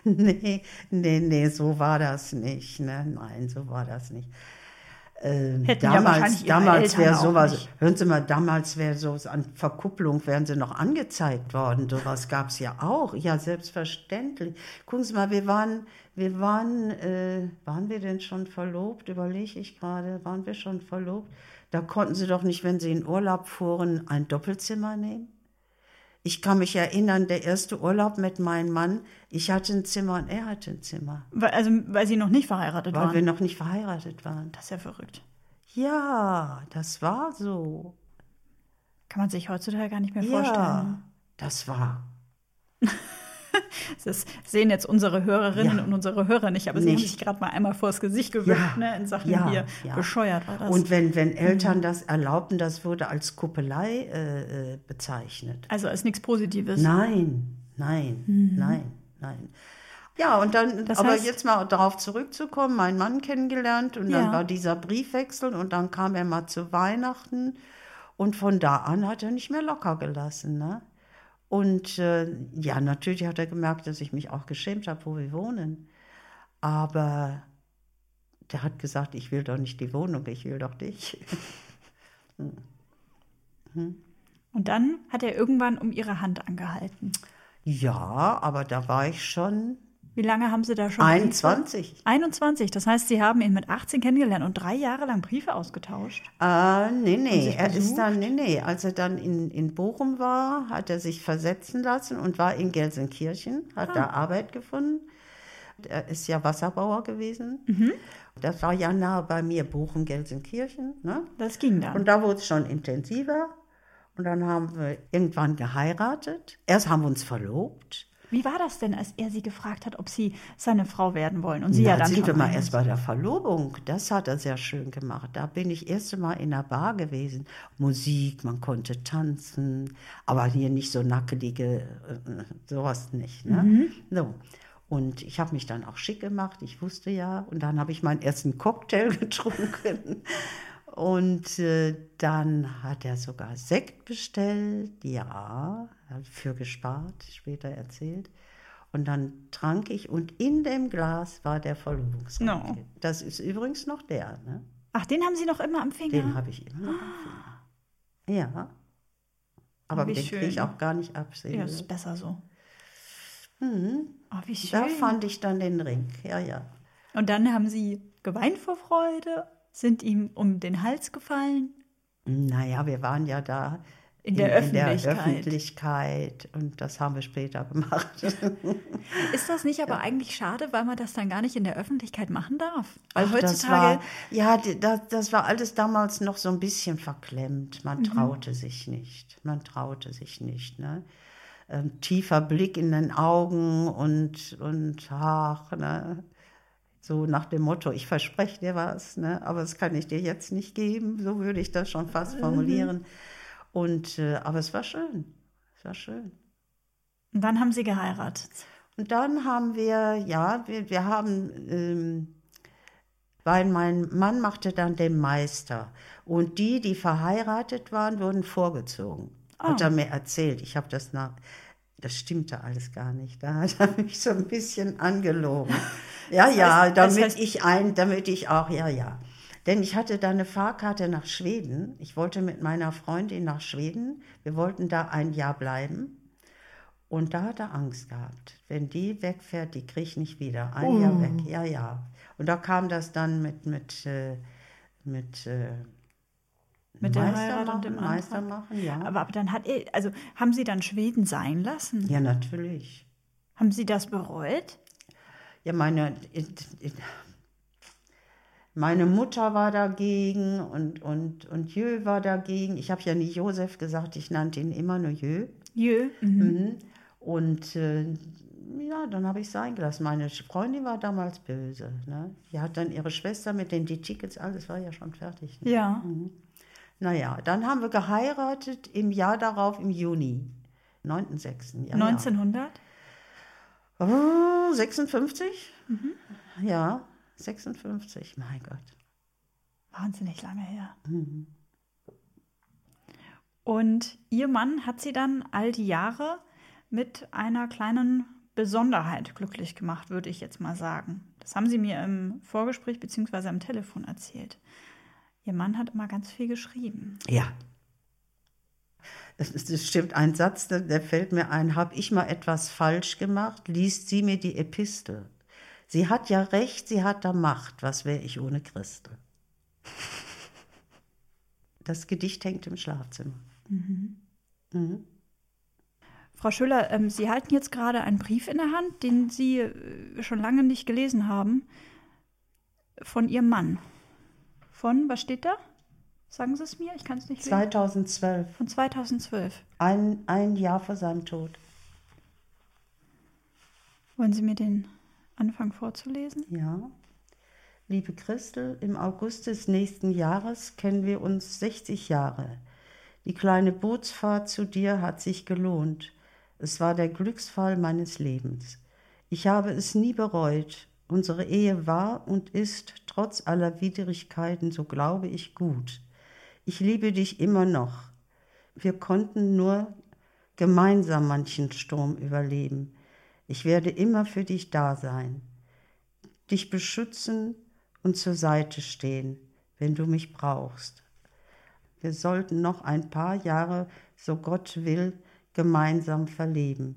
nee, nee, nee, so war das nicht. Ne? Nein, so war das nicht. Ähm, Hätten ja damals damals wäre sowas, nicht. hören Sie mal, damals wäre so an Verkupplung, wären sie noch angezeigt worden. Sowas gab es ja auch. Ja, selbstverständlich. Gucken Sie mal, wir waren, wir waren, äh, waren wir denn schon verlobt? Überlege ich gerade, waren wir schon verlobt? Da konnten Sie doch nicht, wenn Sie in Urlaub fuhren, ein Doppelzimmer nehmen? Ich kann mich erinnern, der erste Urlaub mit meinem Mann, ich hatte ein Zimmer und er hatte ein Zimmer, Weil, also, weil Sie noch nicht verheiratet weil waren. wir noch nicht verheiratet waren. das ist ja verrückt. Ja, das war so. Kann man sich heutzutage gar nicht mehr Ja, vorstellen. das war. Das sehen jetzt unsere Hörerinnen Ja. und unsere Hörer nicht, aber Sie haben Nicht. sich gerade mal einmal vors Gesicht gewischt, Ja. ne, in Sachen Ja, hier. ja. Bescheuert war das. Und wenn, wenn Eltern das erlaubten, das wurde als Kuppelei äh, äh, bezeichnet. also als nichts Positives. Nein, nein, nein, nein. Ja, und dann, Das aber heißt- jetzt mal darauf zurückzukommen, meinen Mann kennengelernt und dann war dieser Briefwechsel und dann kam er mal zu Weihnachten Und von da an hat er nicht mehr locker gelassen. Ne? Und äh, ja, natürlich hat er gemerkt, dass ich mich auch geschämt habe, wo wir wohnen. Aber der hat gesagt, ich will doch nicht die Wohnung, ich will doch dich. Und dann hat er irgendwann um ihre Hand angehalten. Ja, aber da war ich schon Wie lange haben Sie da schon? 21. Briefe? 21. Das heißt, Sie haben ihn mit 18 kennengelernt und drei Jahre lang Briefe ausgetauscht. Äh, nee, nee, er ist dann, nee, nee, als er dann in, in Bochum war, hat er sich versetzen lassen und war in Gelsenkirchen, hat da Arbeit gefunden. Er ist ja Wasserbauer gewesen. Das war ja nahe bei mir, Bochum, Gelsenkirchen. Ne? Das ging dann. Und da wurde es schon intensiver. Und dann haben wir irgendwann geheiratet. Erst haben wir uns verlobt. Wie war das denn, als er Sie gefragt hat, ob Sie seine Frau werden wollen? Und Sie Na, ja dann sind schon mal erst bei der Verlobung. Das hat er sehr schön gemacht. Da bin ich erste Mal in der Bar gewesen. Musik, man konnte tanzen, aber hier nicht so nackelige, äh, sowas nicht. Ne? Mhm. So. Und ich habe mich dann auch schick gemacht, ich wusste ja. Und dann habe ich meinen ersten Cocktail getrunken. Und äh, dann hat er sogar Sekt bestellt, ja, hat für gespart, später erzählt. Und dann trank ich und in dem Glas war der Verlobungsring. No. Das ist übrigens noch der, ne? Ach, den haben Sie noch immer am Finger? Den habe ich immer noch am Finger. Ja. Aber Oh, den kriege ich auch gar nicht absehen. ja, das ist besser so. Mhm. Oh, wie schön. Da fand ich dann den Ring. Ja, ja. Und dann haben Sie geweint vor Freude, sind ihm um den Hals gefallen. Naja, wir waren ja da In der in der Öffentlichkeit. Öffentlichkeit und das haben wir später gemacht. Ist das nicht aber eigentlich schade, weil man das dann gar nicht in der Öffentlichkeit machen darf? Weil Ach, das heutzutage war, ja, das, das war alles damals noch so ein bisschen verklemmt. Man traute sich nicht. Man traute sich nicht. Ne? Ähm, tiefer Blick in den Augen und, und ach, ne? So nach dem Motto, ich verspreche dir was, ne? aber das kann ich dir jetzt nicht geben. So würde ich das schon fast formulieren. Und, äh, aber es war schön. Es war schön. Und dann haben Sie geheiratet. Und dann haben wir, ja, wir, wir haben, ähm, weil mein Mann machte dann den Meister. Und die, die verheiratet waren, wurden vorgezogen. Hat Oh. er mir erzählt. Ich habe das nach. Das stimmte alles gar nicht. Da hat er mich so ein bisschen angelogen. Ja, ja, heißt- das damit heißt- ich ein, damit ich auch, ja, ja. Denn ich hatte da eine Fahrkarte nach Schweden. Ich wollte mit meiner Freundin nach Schweden. Wir wollten da ein Jahr bleiben. Und da hat er Angst gehabt. Wenn die wegfährt, die kriege ich nicht wieder. Ein Jahr weg. Ja, ja. Und da kam das dann mit, mit, äh, mit, Mit der Meister Heirat und machen, dem Meister Antrag. machen, ja. Aber, aber dann hat er, also haben Sie dann Schweden sein lassen? ja, natürlich. Haben Sie das bereut? Ja, meine, meine Mutter war dagegen und, und, und Jö war dagegen. Ich habe ja nie Josef gesagt, ich nannte ihn immer nur Jö. Jö. Mhm. Mhm. Und äh, ja, dann habe ich sein gelassen. Meine Freundin war damals böse. Ne? Die hat dann ihre Schwester mit den die Tickets, alles war ja schon fertig. Ne? Ja. Naja, dann haben wir geheiratet im Jahr darauf, im Juni. 9.6. Ja, 1900? Ja. Oh, 56? Ja, 56, mein Gott. Wahnsinnig lange her. Mhm. Und Ihr Mann hat Sie dann all die Jahre mit einer kleinen Besonderheit glücklich gemacht, würde ich jetzt mal sagen. Das haben Sie mir im Vorgespräch bzw. am Telefon erzählt. Ihr Mann hat immer ganz viel geschrieben. Ja. Es, ist- es stimmt, ein Satz, der, der fällt mir ein. Habe ich mal etwas falsch gemacht, liest sie mir die Epistel. Sie hat ja recht, sie hat da Macht. Was wäre ich ohne Christel? Das Gedicht hängt im Schlafzimmer. Mhm. Frau Schüller, ähm, Sie halten jetzt gerade einen Brief in der Hand, den Sie äh, schon lange nicht gelesen haben, von Ihrem Mann. Von, was steht da? Sagen Sie es mir, ich kann es nicht lesen. 2012, Von 2012. ein, ein Jahr vor seinem Tod. Wollen Sie mir den Anfang vorzulesen? Ja. Liebe Christel, im August des nächsten Jahres kennen wir uns 60 Jahre. Die kleine Bootsfahrt zu dir hat sich gelohnt. Es war der Glücksfall meines Lebens. Ich habe es nie bereut. Unsere Ehe war und ist trotz aller Widrigkeiten, so glaube ich, gut. Ich liebe dich immer noch. wir konnten nur gemeinsam manchen Sturm überleben. Ich werde immer für dich da sein, dich beschützen und zur Seite stehen, wenn du mich brauchst. Wir sollten noch ein paar Jahre, so Gott will, gemeinsam verleben.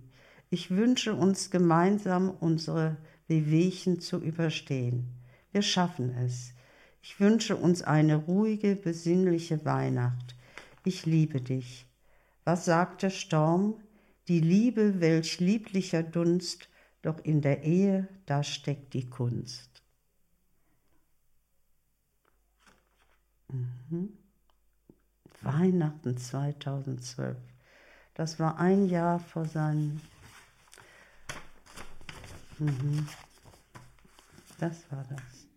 Ich wünsche uns gemeinsam unsere Wehwehchen zu überstehen. Wir schaffen es. Ich wünsche uns eine ruhige, besinnliche Weihnacht. Ich liebe dich. Was sagt der Storm? Die Liebe, welch lieblicher Dunst, doch in der Ehe, da steckt die Kunst. Mhm. Weihnachten 2012. Das war ein Jahr vor seinem. Mhm. Das war das.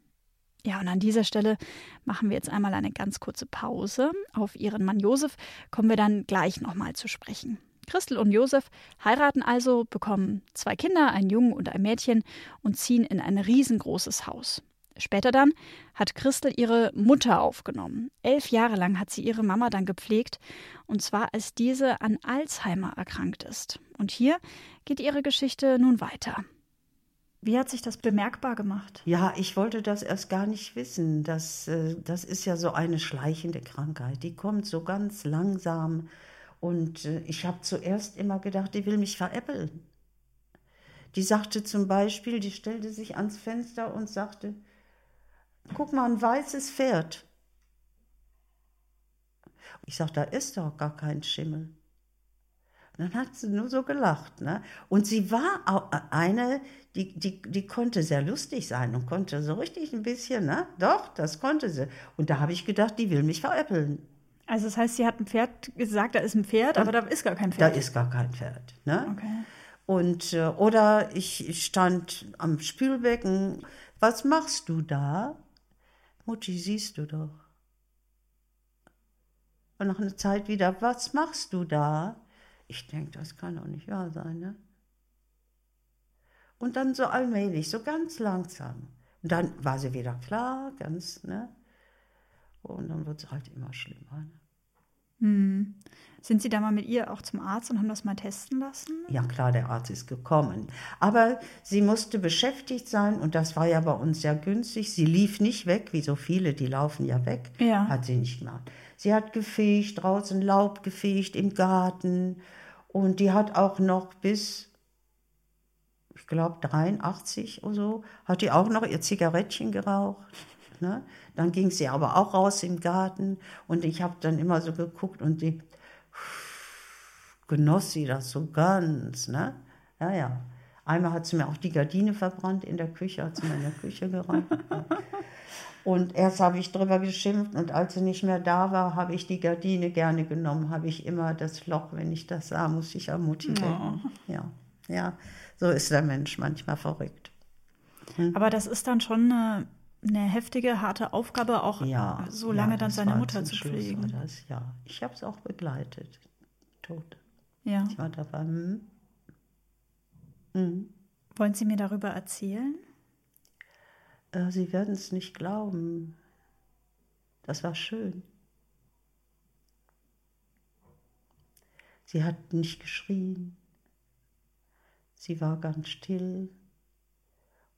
Ja, und an dieser Stelle machen wir jetzt einmal eine ganz kurze Pause. Auf ihren Mann Josef kommen wir dann gleich nochmal zu sprechen. Christel und Josef heiraten also, bekommen zwei Kinder, einen Jungen und ein Mädchen und ziehen in ein riesengroßes Haus. Später dann hat Christel ihre Mutter aufgenommen. Elf Jahre lang hat sie ihre Mama dann gepflegt, und zwar als diese an Alzheimer erkrankt ist. Und hier geht ihre Geschichte nun weiter. Wie hat sich das bemerkbar gemacht? Ja, ich wollte das erst gar nicht wissen. Das, äh, das ist ja so eine schleichende Krankheit. Die kommt so ganz langsam. Und äh, ich habe zuerst immer gedacht, die will mich veräppeln. Die sagte zum Beispiel, die stellte sich ans Fenster und sagte, guck mal, ein weißes Pferd. Ich sage, da ist doch gar kein Schimmel. Und dann hat sie nur so gelacht. Ne? Und sie war auch eine, die, die, die konnte sehr lustig sein und konnte so richtig ein bisschen, ne? Doch, das konnte sie. Und da habe ich gedacht, die will mich veräppeln. Also das heißt, sie hat ein Pferd gesagt, da ist ein Pferd, aber da ist gar kein Pferd. Da ist gar kein Pferd. Ne? Okay. Und, äh, oder ich stand am Spülbecken. Was machst du da? Mutti, siehst du doch. Und nach einer Zeit wieder, was machst du da? Ich denke, das kann doch nicht wahr sein, ne? Und dann so allmählich, so ganz langsam. Und dann war sie wieder klar, ganz, ne? Und dann wird es halt immer schlimmer. Ne? Hm. Sind Sie da mal mit ihr auch zum Arzt und haben das mal testen lassen? Ja, klar, der Arzt ist gekommen. Aber sie musste beschäftigt sein und das war ja bei uns sehr günstig. Sie lief nicht weg, wie so viele, die laufen ja weg. Ja. Hat sie nicht gemacht. Sie hat gefegt, draußen Laub gefegt im Garten und die hat auch noch bis, ich glaube, 83 oder so, hat die auch noch ihr Zigarettchen geraucht. Ne? Dann ging sie aber auch raus im Garten und ich habe dann immer so geguckt und die genoss sie das so ganz. Ne? Ja, ja. Einmal hat sie mir auch die Gardine verbrannt in der Küche, hat sie mir in der Küche geräumt. Und erst habe ich drüber geschimpft und als sie nicht mehr da war, habe ich die Gardine gerne genommen, habe ich immer das Loch, wenn ich das sah, musste ich an Mutti denken. Oh. Ja, ja, so ist der Mensch manchmal verrückt. Hm? Aber das ist dann schon eine, eine heftige, harte Aufgabe, auch ja, so lange ja, dann seine Mutter zu pflegen. Das, ja, ich habe es auch begleitet. Tot. Ja. Ich war dabei. Hm. Hm. Wollen Sie mir darüber erzählen? Äh, Sie werden es nicht glauben. Das war schön. Sie hat nicht geschrien. Sie war ganz still.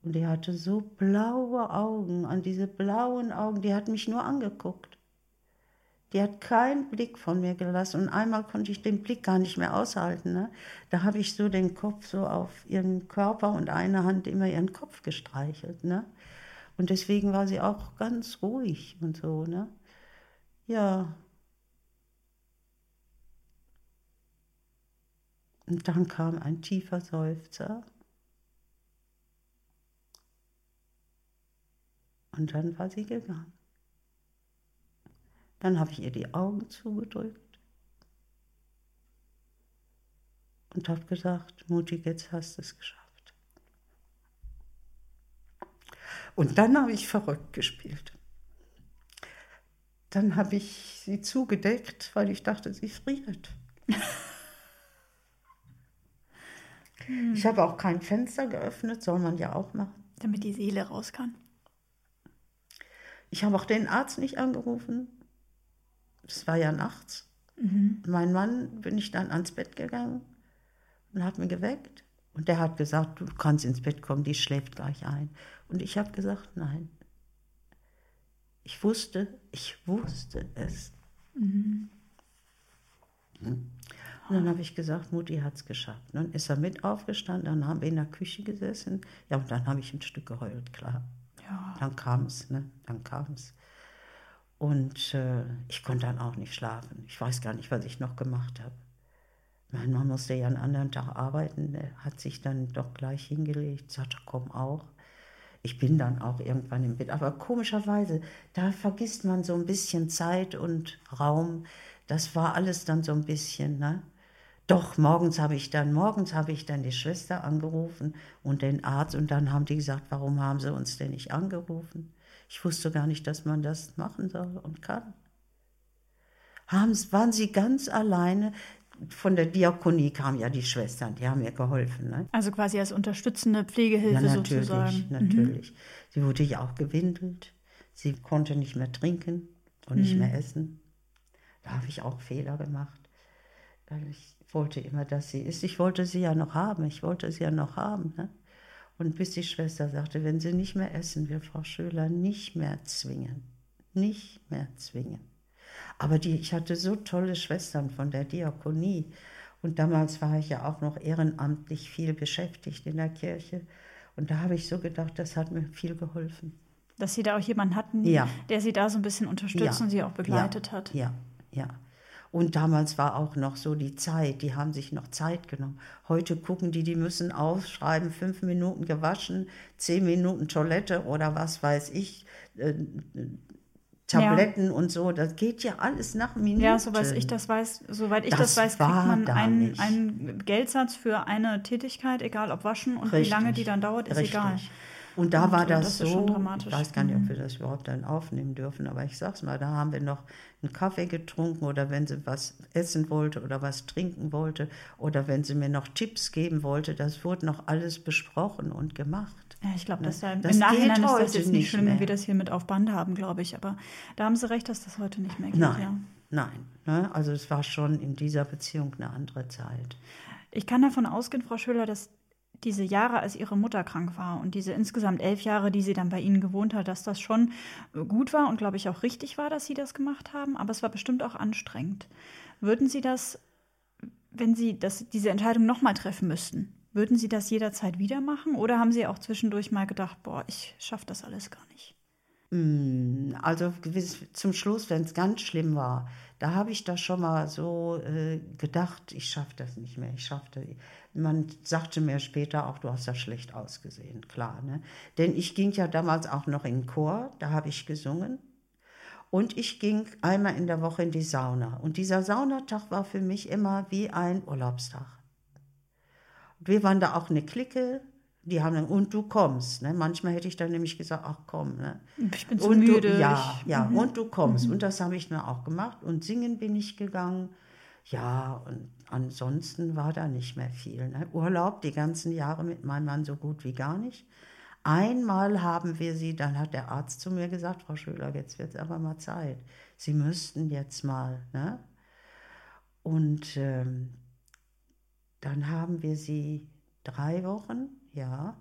Und die hatte so blaue Augen, an diese blauen Augen, die hat mich nur angeguckt. Die hat keinen Blick von mir gelassen und einmal konnte ich den Blick gar nicht mehr aushalten. Ne? Da habe ich so den Kopf so auf ihren Körper und eine Hand immer ihren Kopf gestreichelt. Ne? Und deswegen war sie auch ganz ruhig und so. Ne? Ja. Und dann kam ein tiefer Seufzer. Und dann war sie gegangen. Dann habe ich ihr die Augen zugedrückt und habe gesagt, Mutti, jetzt hast du es geschafft. Und dann habe ich verrückt gespielt. Dann habe ich sie zugedeckt, weil ich dachte, sie friert. Ich habe auch kein Fenster geöffnet, soll man ja auch machen. Damit die Seele raus kann. Ich habe auch den Arzt nicht angerufen. Es war ja nachts. Mhm. Mein Mann bin ich dann ans Bett gegangen und hat mich geweckt. Und der hat gesagt, du kannst ins Bett kommen, die schläft gleich ein. Und ich habe gesagt, nein. Ich wusste, ich wusste es. Mhm. Und dann habe ich gesagt, Mutti hat es geschafft. Dann ist er mit aufgestanden, dann haben wir in der Küche gesessen. Ja, und dann habe ich ein Stück geheult, klar. Ja. Dann kam es, ne? Dann kam es. Und äh, ich konnte dann auch nicht schlafen. Ich weiß gar nicht, was ich noch gemacht habe. Mein Mann musste ja einen anderen Tag arbeiten. Hat sich dann doch gleich hingelegt, sagte, komm auch. Ich bin dann auch irgendwann im Bett. Aber komischerweise, da vergisst man so ein bisschen Zeit und Raum. Das war alles dann so ein bisschen, ne? Doch, morgens habe ich dann, morgens habe ich dann die Schwester angerufen und den Arzt und dann haben die gesagt, warum haben sie uns denn nicht angerufen? Ich wusste gar nicht, dass man das machen soll und kann. Haben, waren sie ganz alleine? Von der Diakonie kamen ja die Schwestern, die haben mir geholfen. Ne? Also quasi als unterstützende Pflegehilfe ja, natürlich, sozusagen. Natürlich. Mhm. Sie wurde ja auch gewindelt. Sie konnte nicht mehr trinken und mhm. nicht mehr essen. Da habe ich auch Fehler gemacht. Ich wollte immer, dass sie ist. Ich wollte sie ja noch haben. Ich wollte sie ja noch haben. Ne? Und bis die Schwester sagte, wenn sie nicht mehr essen will, Frau Schöler, nicht mehr zwingen. Nicht mehr zwingen. Aber die, ich hatte so tolle Schwestern von der Diakonie. Und damals war ich ja auch noch ehrenamtlich viel beschäftigt in der Kirche. Und da habe ich so gedacht, das hat mir viel geholfen. Dass Sie da auch jemanden hatten, ja. der Sie da so ein bisschen unterstützt ja. und Sie auch begleitet ja. hat. Ja, ja. Und damals war auch noch so die Zeit, die haben sich noch Zeit genommen. Heute gucken die, die müssen aufschreiben, fünf Minuten gewaschen, zehn Minuten Toilette oder was weiß ich, äh, Tabletten ja. und so, das geht ja alles nach Minuten. Ja, soweit ich das weiß, soweit ich das, das weiß, kriegt man einen, einen, Geldsatz für eine Tätigkeit, egal ob waschen und Richtig. wie lange die dann dauert, ist Richtig. egal. Und da und war das, das so, ich weiß gar nicht, ob mhm. wir das überhaupt dann aufnehmen dürfen, aber ich sag's mal, da haben wir noch einen Kaffee getrunken oder wenn sie was essen wollte oder was trinken wollte oder wenn sie mir noch Tipps geben wollte, das wurde noch alles besprochen und gemacht. Ja, ich glaube, das, das im Nachhinein ist das jetzt nicht schlimm, mehr. wie wir das hier mit auf Band haben, glaube ich. Aber da haben Sie recht, dass das heute nicht mehr geht. Nein, ja. nein. Ne? Also es war schon in dieser Beziehung eine andere Zeit. Ich kann davon ausgehen, Frau Schöler, dass diese Jahre, als ihre Mutter krank war und diese insgesamt elf Jahre, die sie dann bei ihnen gewohnt hat, dass das schon gut war und glaube ich auch richtig war, dass sie das gemacht haben, aber es war bestimmt auch anstrengend. Würden Sie das, wenn Sie das, diese Entscheidung nochmal treffen müssten, würden Sie das jederzeit wieder machen oder haben Sie auch zwischendurch mal gedacht, boah, ich schaffe das alles gar nicht? Hm, also zum Schluss, wenn es ganz schlimm war, da habe ich da schon mal so äh, gedacht, ich schaffe das nicht mehr, ich schaffe das. Man sagte mir später auch, du hast ja schlecht ausgesehen, klar. Ne? Denn ich ging ja damals auch noch in Chor, da habe ich gesungen. Und ich ging einmal in der Woche in die Sauna. Und dieser Saunatag war für mich immer wie ein Urlaubstag. Wir waren da auch eine Clique, die haben dann, und du kommst. Ne? Manchmal hätte ich dann nämlich gesagt, ach komm. Ne? Ich bin zu müde. Du, ja, ja, mhm. und du kommst. Mhm. Und das habe ich dann auch gemacht. Und singen bin ich gegangen. Ja, und ansonsten war da nicht mehr viel. Ne? Urlaub die ganzen Jahre mit meinem Mann so gut wie gar nicht. Einmal haben wir sie, dann hat der Arzt zu mir gesagt, Frau Schöler, jetzt wird es aber mal Zeit. Sie müssten jetzt mal. Ne? Und ähm, dann haben wir sie drei Wochen, ja,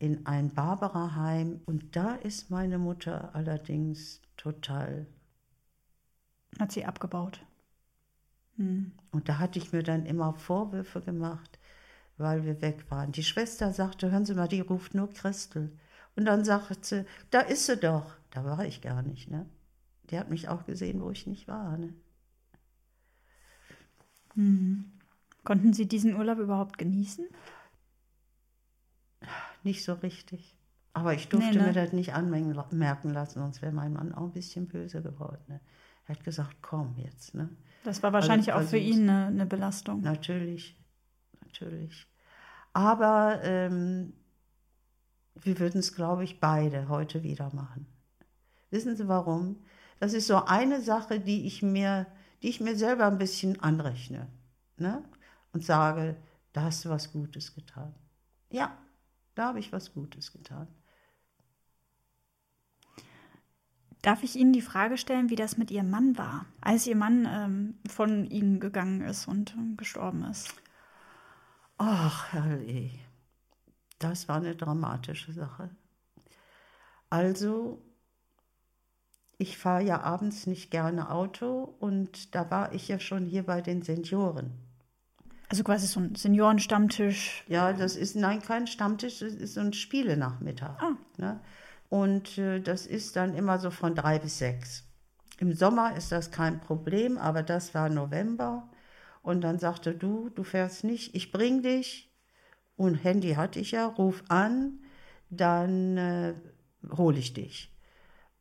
in ein Barbara-Heim. Und da ist meine Mutter allerdings total. Hat sie abgebaut. Hm. Und da hatte ich mir dann immer Vorwürfe gemacht, weil wir weg waren. Die Schwester sagte, hören Sie mal, die ruft nur Christel. Und dann sagte sie, da ist sie doch. Da war ich gar nicht, ne? Die hat mich auch gesehen, wo ich nicht war, ne? Hm. Konnten Sie diesen Urlaub überhaupt genießen? Nicht so richtig. Aber ich durfte nee, ne? mir das nicht anmerken lassen, sonst wäre mein Mann auch ein bisschen böse geworden. Ne? Er hat gesagt, komm jetzt. Ne? Das war wahrscheinlich also, auch für ihn eine, eine, Belastung. Natürlich, natürlich. Aber ähm, wir würden es, glaube ich, beide heute wieder machen. Wissen Sie warum? Das ist so eine Sache, die ich mir, die ich mir selber ein bisschen anrechne. Ne? Und sage, da hast du was Gutes getan. Ja, da habe ich was Gutes getan. Darf ich Ihnen die Frage stellen, wie das mit Ihrem Mann war, als Ihr Mann ähm, von Ihnen gegangen ist und äh, gestorben ist? Ach, herrje. Das war eine dramatische Sache. Also, ich fahre ja abends nicht gerne Auto und da war ich ja schon hier bei den Senioren. Also quasi so ein Seniorenstammtisch. Ja, das ist, nein, kein Stammtisch, das ist so ein Spielenachmittag. Ah. Ne? Und äh, das ist dann immer so von drei bis sechs. Im Sommer ist das kein Problem, aber das war November. Und dann sagte du, du fährst nicht, ich bring dich. Und Handy hatte ich ja, ruf an, dann äh, hole ich dich.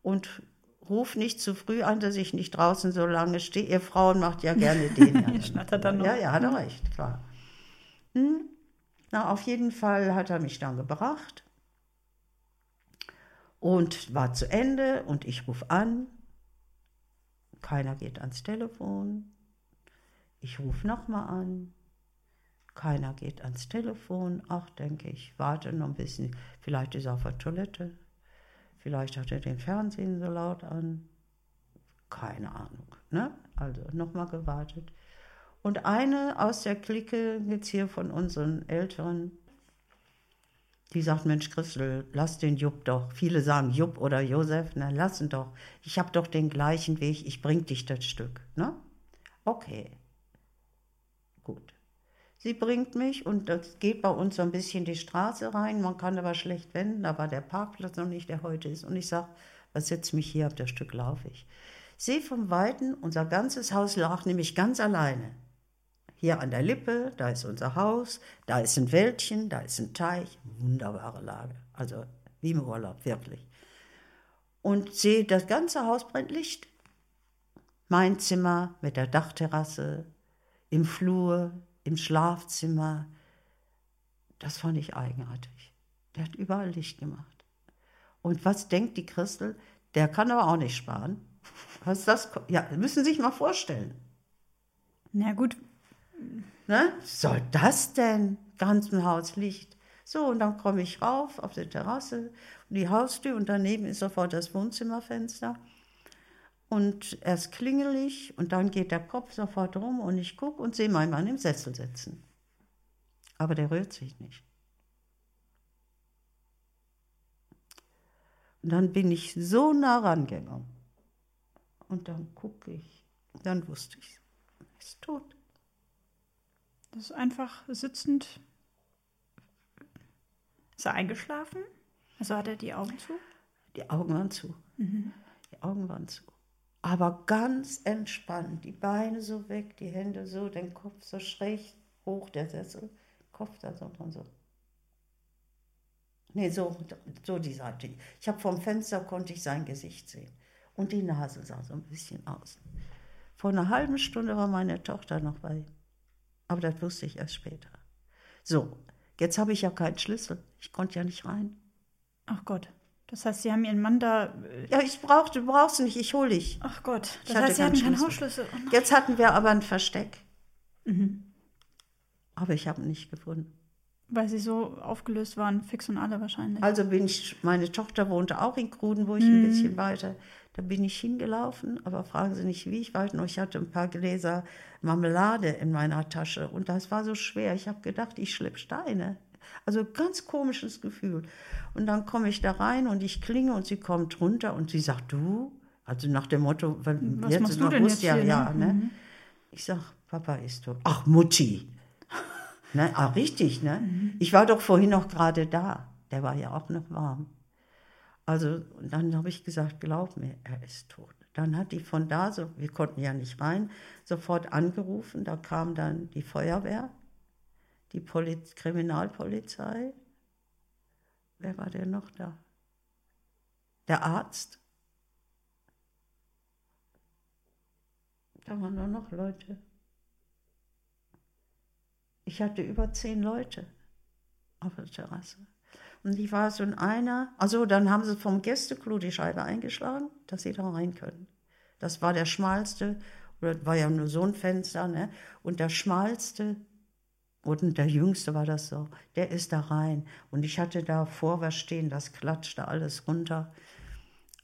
Und ruf nicht zu früh an, dass ich nicht draußen so lange stehe. Ihr Frauen macht ja gerne den. Schnattert dann noch. Ja, ja, hat er recht, klar. Hm? Na, auf jeden Fall hat er mich dann gebracht und war zu Ende und ich rufe an. Keiner geht ans Telefon. Ich rufe nochmal an. Keiner geht ans Telefon. Ach, denke ich, warte noch ein bisschen. Vielleicht ist er auf der Toilette. Vielleicht hat er den Fernsehen so laut an. Keine Ahnung. Ne? Also nochmal gewartet. Und eine aus der Clique, jetzt hier von unseren Älteren, die sagt, Mensch, Christel, lass den Jupp doch. Viele sagen Jupp oder Josef, na lass ihn doch. Ich habe doch den gleichen Weg, ich bring dich das Stück. Ne? Okay. Gut. Sie bringt mich und das geht bei uns so ein bisschen die Straße rein. Man kann aber schlecht wenden, da war der Parkplatz noch nicht, der heute ist. Und ich sage, was setzt mich hier auf das Stück, laufe ich. Sehe vom Weiten, unser ganzes Haus lag nämlich ganz alleine. Hier an der Lippe, da ist unser Haus, da ist ein Wäldchen, da ist ein Teich. Wunderbare Lage. Also wie im Urlaub, wirklich. Und sehe, das ganze Haus brennt Licht. Mein Zimmer mit der Dachterrasse, im Flur, im Schlafzimmer. Das fand ich eigenartig. Der hat überall Licht gemacht. Und was denkt die Christel? Der kann aber auch nicht sparen. Was das? Ja, müssen Sie sich mal vorstellen. Na gut, Ne? Soll das denn? Ganz im Haus Licht. So, und dann komme ich rauf auf die Terrasse die Haustür und daneben ist sofort das Wohnzimmerfenster. Und erst klingel ich und dann geht der Kopf sofort rum und ich gucke und sehe meinen Mann im Sessel sitzen. Aber der rührt sich nicht. Und dann bin ich so nah rangegangen. Und dann gucke ich, dann wusste ich, er ist tot. Das ist einfach sitzend. Ist er eingeschlafen? Also hat er die Augen zu? Die Augen waren zu. Die Augen waren zu. Aber ganz entspannt. Die Beine so weg, die Hände so, den Kopf so schräg hoch, der Sessel. Kopf da so und so. Nee, so, so die Seite. Ich habe vom Fenster, konnte ich sein Gesicht sehen. Und die Nase sah so ein bisschen aus. Vor einer halben Stunde war meine Tochter noch bei ihm. Aber das wusste ich erst später. So, jetzt habe ich ja keinen Schlüssel. Ich konnte ja nicht rein. Ach Gott. Das heißt, Sie haben Ihren Mann da. äh, Ja, ich brauchte, du brauchst nicht, ich hole dich. Ach Gott. Das heißt, Sie hatten keinen Schlüssel. Hausschlüssel. Oh. Jetzt hatten wir aber ein Versteck. Mhm. Aber ich habe ihn nicht gefunden. Weil Sie so aufgelöst waren, fix und alle wahrscheinlich. Also bin ich, meine Tochter wohnte auch in Grudenburg, ein bisschen weiter. Da bin ich hingelaufen, aber fragen Sie nicht, wie ich weiß noch, ich hatte ein paar Gläser Marmelade in meiner Tasche und das war so schwer. Ich habe gedacht, ich schlepp Steine. Also ganz komisches Gefühl. Und dann komme ich da rein und ich klinge und sie kommt runter und sie sagt, du? Also nach dem Motto, wenn Was jetzt machst du man denn jetzt ja, hier, ne? ja, ne? Ich sag, Papa ist tot. Ach, Mutti. Ne? Ah, richtig, ne? Ich war doch vorhin noch gerade da. Der war ja auch noch warm. Also, dann habe ich gesagt, glaub mir, er ist tot. Dann hat die von da, so, wir konnten ja nicht rein, sofort angerufen. Da kam dann die Feuerwehr, die Poliz Kriminalpolizei. Wer war denn noch da? Der Arzt. Da waren nur noch Leute. Ich hatte über zehn Leute auf der Terrasse. Und die war so in einer, also dann haben sie vom Gästeklo die Scheibe eingeschlagen, dass sie da rein können. Das war der schmalste, oder war ja nur so ein Fenster, ne? Und der schmalste und der jüngste war das so, der ist da rein. Und ich hatte da vor was stehen, das klatschte alles runter.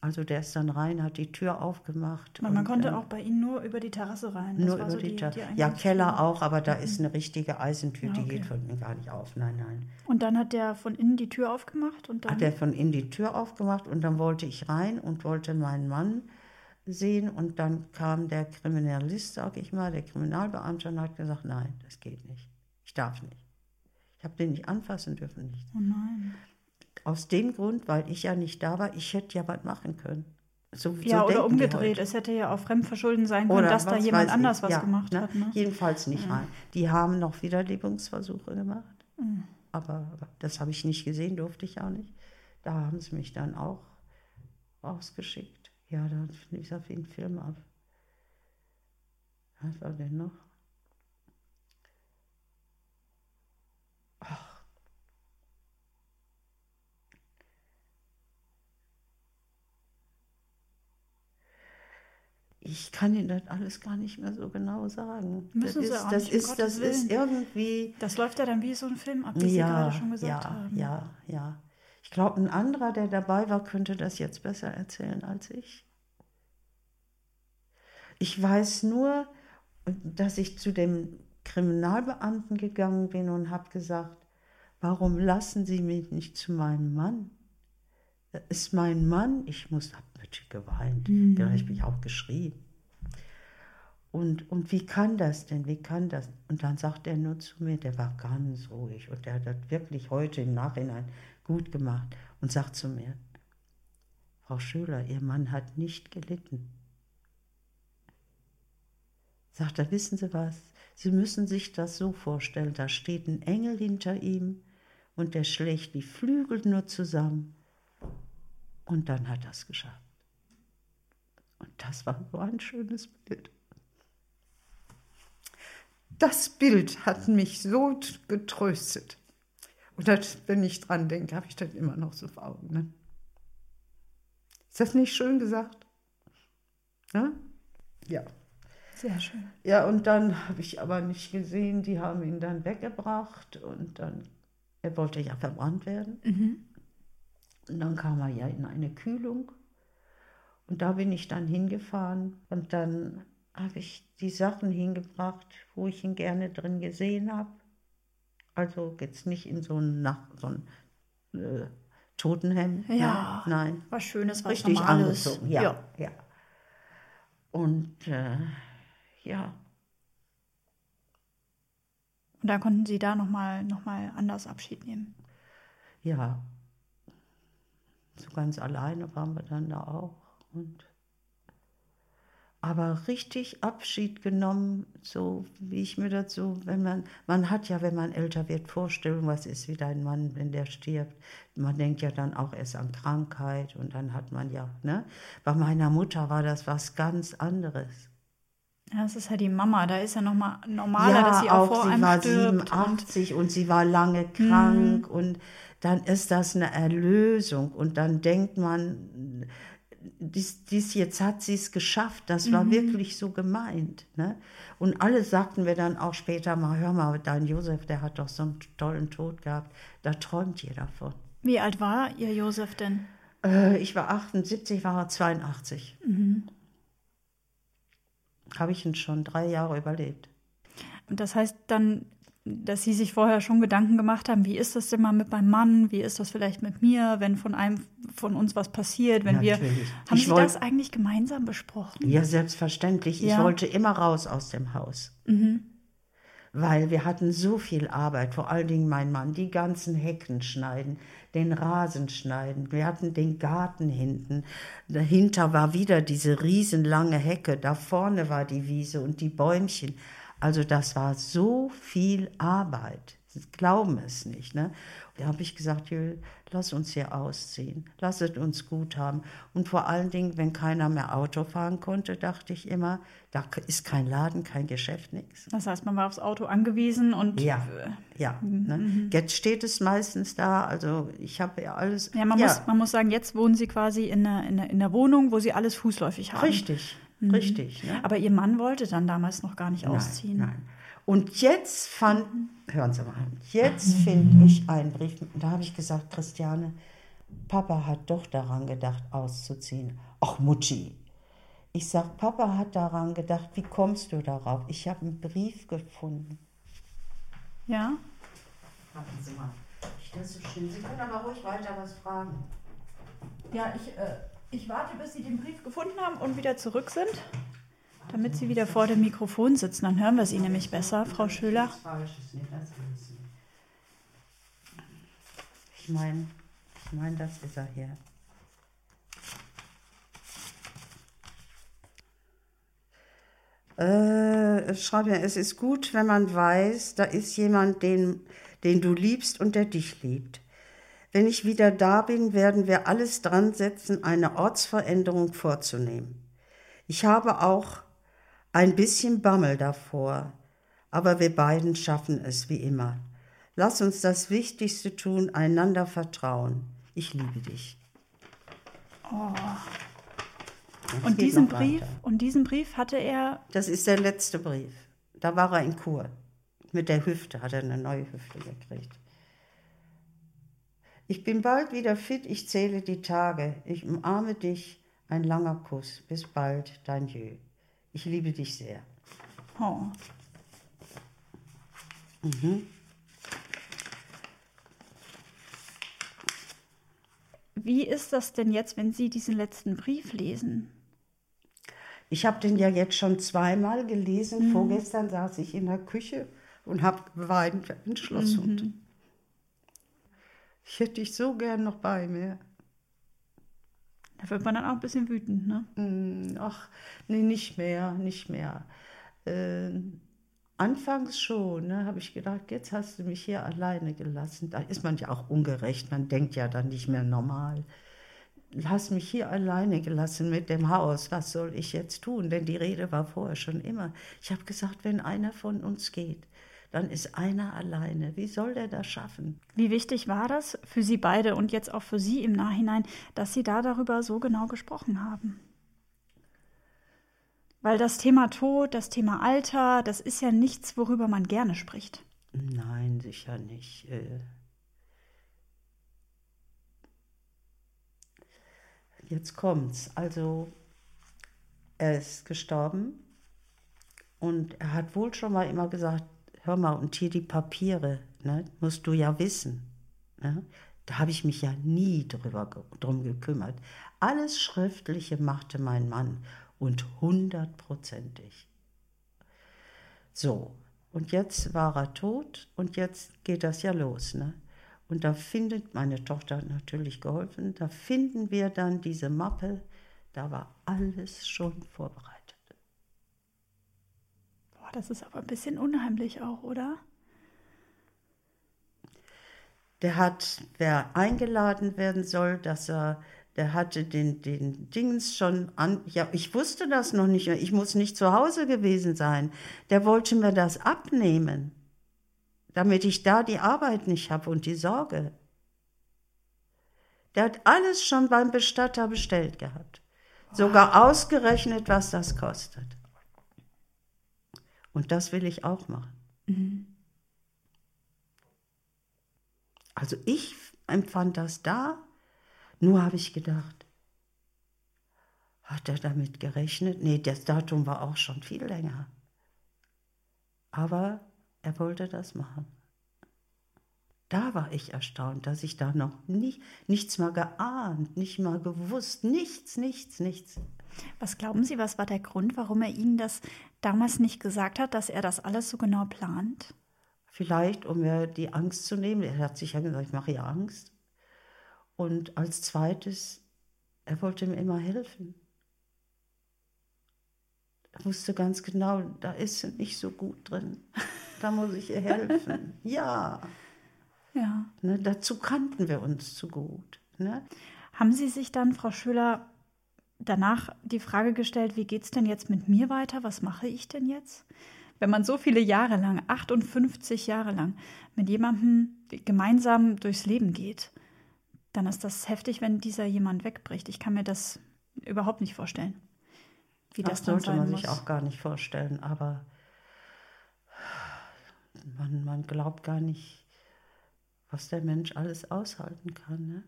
Also der ist dann rein, hat die Tür aufgemacht. Man, man und, konnte ähm, auch bei Ihnen nur über die Terrasse rein. Das nur über so die, Tür. ja, Eingangstür. Keller auch, aber da ist eine richtige Eisentür, die okay. geht von innen gar nicht auf. Nein, nein. Und dann hat der von innen die Tür aufgemacht und dann. Hat er von innen die Tür aufgemacht und dann wollte ich rein und wollte meinen Mann sehen und dann kam der Kriminalist, sag ich mal, der Kriminalbeamte und hat gesagt, nein, das geht nicht. Ich darf nicht. Ich habe den nicht anfassen dürfen, nicht. oh nein. Aus dem Grund, weil ich ja nicht da war, ich hätte ja was machen können. So, Ja, so oder umgedreht. Es hätte ja auch Fremdverschulden sein können, Oder dass da jemand anders ich. was Ja, gemacht ne? hat. Ne? Jedenfalls nicht rein. Die haben noch Wiederlebungsversuche gemacht. Mhm. Aber das habe ich nicht gesehen, durfte ich auch nicht. Da haben sie mich dann auch rausgeschickt. Ja, da lief auf jeden Film ab. Was war denn noch? Ach. Ich kann Ihnen das alles gar nicht mehr so genau sagen. Müssen das Sie ist, auch das nicht, um ist, das Gottes ist irgendwie. Das läuft ja dann wie so ein Film ab, wie Sie gerade schon gesagt ja, haben. Ja, ja. Ich glaube, ein anderer, der dabei war, könnte das jetzt besser erzählen als ich. Ich weiß nur, dass ich zu dem Kriminalbeamten gegangen bin und habe gesagt, warum lassen Sie mich nicht zu meinem Mann? Das ist mein Mann. Ich muss, habe natürlich geweint. Vielleicht bin ich auch geschrien. Und, und wie kann das denn? Wie kann das? Und dann sagt er nur zu mir, der war ganz ruhig und der hat das wirklich heute im Nachhinein gut gemacht und sagt zu mir, Frau Schöler, Ihr Mann hat nicht gelitten. Sagt er, wissen Sie was? Sie müssen sich das so vorstellen, da steht ein Engel hinter ihm und der schlägt die Flügel nur zusammen und dann hat er es geschafft. Und das war so ein schönes Bild. Das Bild hat mich so getröstet. Und das, wenn ich dran denke, habe ich das immer noch so vor Augen. Ne? Ist das nicht schön gesagt? Ne? Ja. Sehr schön. Ja, und dann habe ich aber nicht gesehen, die haben ihn dann weggebracht und dann, er wollte ja verbrannt werden. Und dann kam er ja in eine Kühlung und da bin ich dann hingefahren und dann habe ich die Sachen hingebracht, wo ich ihn gerne drin gesehen habe. Also jetzt nicht in so ein, Nach so ein äh, Totenhemd. Ja. Nein, Was Schönes, was richtig Normales. angezogen. Ja, ja. Und äh, ja, Und dann konnten Sie da nochmal noch mal anders Abschied nehmen. ja. So ganz alleine waren wir dann da auch. Und aber richtig Abschied genommen, so wie ich mir so, wenn man, man hat ja, wenn man älter wird, Vorstellungen, was ist wie dein Mann, wenn der stirbt. Man denkt ja dann auch erst an Krankheit und dann hat man ja, ne? Bei meiner Mutter war das was ganz anderes. Ja, das ist ja die Mama. Da ist ja nochmal normaler, dass sie auch, vor sie einem war stirbt. und 87 und, sie war lange krank und dann ist das eine Erlösung und dann denkt man, dies, dies jetzt hat sie es geschafft, das war wirklich so gemeint. Ne? Und alle sagten mir dann auch später mal, hör mal, dein Josef, der hat doch so einen tollen Tod gehabt, da träumt ihr davon. Wie alt war Ihr Josef denn? Äh, ich war 78, war er 82. Habe ich ihn schon drei Jahre überlebt. Und das heißt dann, dass Sie sich vorher schon Gedanken gemacht haben, wie ist das denn mal mit meinem Mann? Wie ist das vielleicht mit mir, wenn von einem von uns was passiert? Wenn wir Natürlich. haben Ich Sie wollt- das eigentlich gemeinsam besprochen? Ja, selbstverständlich. Ich Ja. wollte immer raus aus dem Haus. Weil wir hatten so viel Arbeit, vor allen Dingen mein Mann, die ganzen Hecken schneiden, den Rasen schneiden. Wir hatten den Garten hinten. Dahinter war wieder diese riesenlange Hecke. Da vorne war die Wiese und die Bäumchen. Also das war so viel Arbeit. Glauben es nicht. Ne? Da habe ich gesagt, Jül, lass uns hier ausziehen. Lass es uns gut haben. Und vor allen Dingen, wenn keiner mehr Auto fahren konnte, dachte ich immer, da ist kein Laden, kein Geschäft, nichts. Das heißt, man war aufs Auto angewiesen und Ja, äh, ja. Ne? Jetzt steht es meistens da. Also ich habe ja alles. ja, man, Muss, man muss sagen, jetzt wohnen Sie quasi in einer, in einer, in einer Wohnung, wo Sie alles fußläufig haben. richtig, richtig. Ne? Aber Ihr Mann wollte dann damals noch gar nicht ausziehen. Nein, nein. Und jetzt fand, hören Sie mal, jetzt finde ich einen Brief, da habe ich gesagt, Christiane, Papa hat doch daran gedacht, auszuziehen. Ach, Mutti. Ich sag, Papa hat daran gedacht, wie kommst du darauf? Ich habe einen Brief gefunden. Ja? Warten Sie mal. Ich das so schön. Sie können aber ruhig weiter was fragen. Ja, ich, äh, ich warte, bis Sie den Brief gefunden haben und wieder zurück sind, damit Sie wieder vor dem Mikrofon sitzen. Dann hören wir Sie nämlich besser, Frau Schöler. Ich meine, ich meine, das ist er hier. Äh, schreib mir, es ist gut, wenn man weiß, da ist jemand, den, den du liebst und der dich liebt. Wenn ich wieder da bin, werden wir alles dran setzen, eine Ortsveränderung vorzunehmen. Ich habe auch ein bisschen Bammel davor, aber wir beiden schaffen es wie immer. Lass uns das Wichtigste tun, einander vertrauen. Ich liebe dich. Oh. Und diesen Brief, weiter. und diesen Brief hatte er. Das ist der letzte Brief. Da war er in Kur. Mit der Hüfte hat er eine neue Hüfte gekriegt. Ich bin bald wieder fit, ich zähle die Tage. Ich umarme dich. Ein langer Kuss. Bis bald, dein Jö. Ich liebe dich sehr. Oh. Wie ist das denn jetzt, wenn Sie diesen letzten Brief lesen? Ich habe den ja jetzt schon zweimal gelesen. Vorgestern saß ich in der Küche und habe geweint ein Schlosshund. Ich hätte dich so gern noch bei mir. Da wird man dann auch ein bisschen wütend, ne? Mm, Ach, nee, nicht mehr, nicht mehr. Äh, anfangs schon, ne, habe ich gedacht, jetzt hast du mich hier alleine gelassen. Da ist man ja auch ungerecht, man denkt ja dann nicht mehr normal. Hast mich hier alleine gelassen mit dem Haus, was soll ich jetzt tun? Denn die Rede war vorher schon immer. Ich habe gesagt, wenn einer von uns geht, dann ist einer alleine. Wie soll der das schaffen? Wie wichtig war das für Sie beide und jetzt auch für Sie im Nachhinein, dass Sie da darüber so genau gesprochen haben? Weil das Thema Tod, das Thema Alter, das ist ja nichts, worüber man gerne spricht. Nein, sicher nicht. Äh, Jetzt kommt's. Also, er ist gestorben und er hat wohl schon mal immer gesagt, hör mal, und hier die Papiere, ne, musst du ja wissen. Ne? Da habe ich mich ja nie drüber, drum gekümmert. Alles Schriftliche machte mein Mann und hundertprozentig. So, und jetzt war er tot und jetzt geht das ja los. Ne? Und da findet, meine Tochter hat natürlich geholfen, da finden wir dann diese Mappe, da war alles schon vorbereitet. Das ist aber ein bisschen unheimlich auch, oder? Der hat, wer eingeladen werden soll, dass er, der hatte den, den Dings schon an, ja, ich wusste das noch nicht, ich muss nicht zu Hause gewesen sein. Der wollte mir das abnehmen, damit ich da die Arbeit nicht habe und die Sorge. Der hat alles schon beim Bestatter bestellt gehabt. Sogar ausgerechnet, was das kostet. Und das will ich auch machen. Also ich empfand das da, nur habe ich gedacht, hat er damit gerechnet? Nee, das Datum war auch schon viel länger. Aber er wollte das machen. Da war ich erstaunt, dass ich da noch nicht, nichts mal geahnt, nicht mal gewusst, nichts, nichts, nichts. Was glauben Sie, was war der Grund, warum er Ihnen das damals nicht gesagt hat, dass er das alles so genau plant? Vielleicht, um mir die Angst zu nehmen. Er hat sich ja gesagt, ich mache ihr Angst. Und als zweites, er wollte mir immer helfen. Er wusste ganz genau, da ist sie nicht so gut drin. Da muss ich ihr helfen. ja, Ja. ne, dazu kannten wir uns zu gut. Ne? Haben Sie sich dann, Frau Schüler, danach die Frage gestellt, wie geht es denn jetzt mit mir weiter? Was mache ich denn jetzt? Wenn man so viele Jahre lang, 58 Jahre lang, mit jemandem gemeinsam durchs Leben geht, dann ist das heftig, wenn dieser jemand wegbricht. Ich kann mir das überhaupt nicht vorstellen, wie das das sollte man muss. sich auch gar nicht vorstellen, aber man, man glaubt gar nicht, was der Mensch alles aushalten kann. Ne?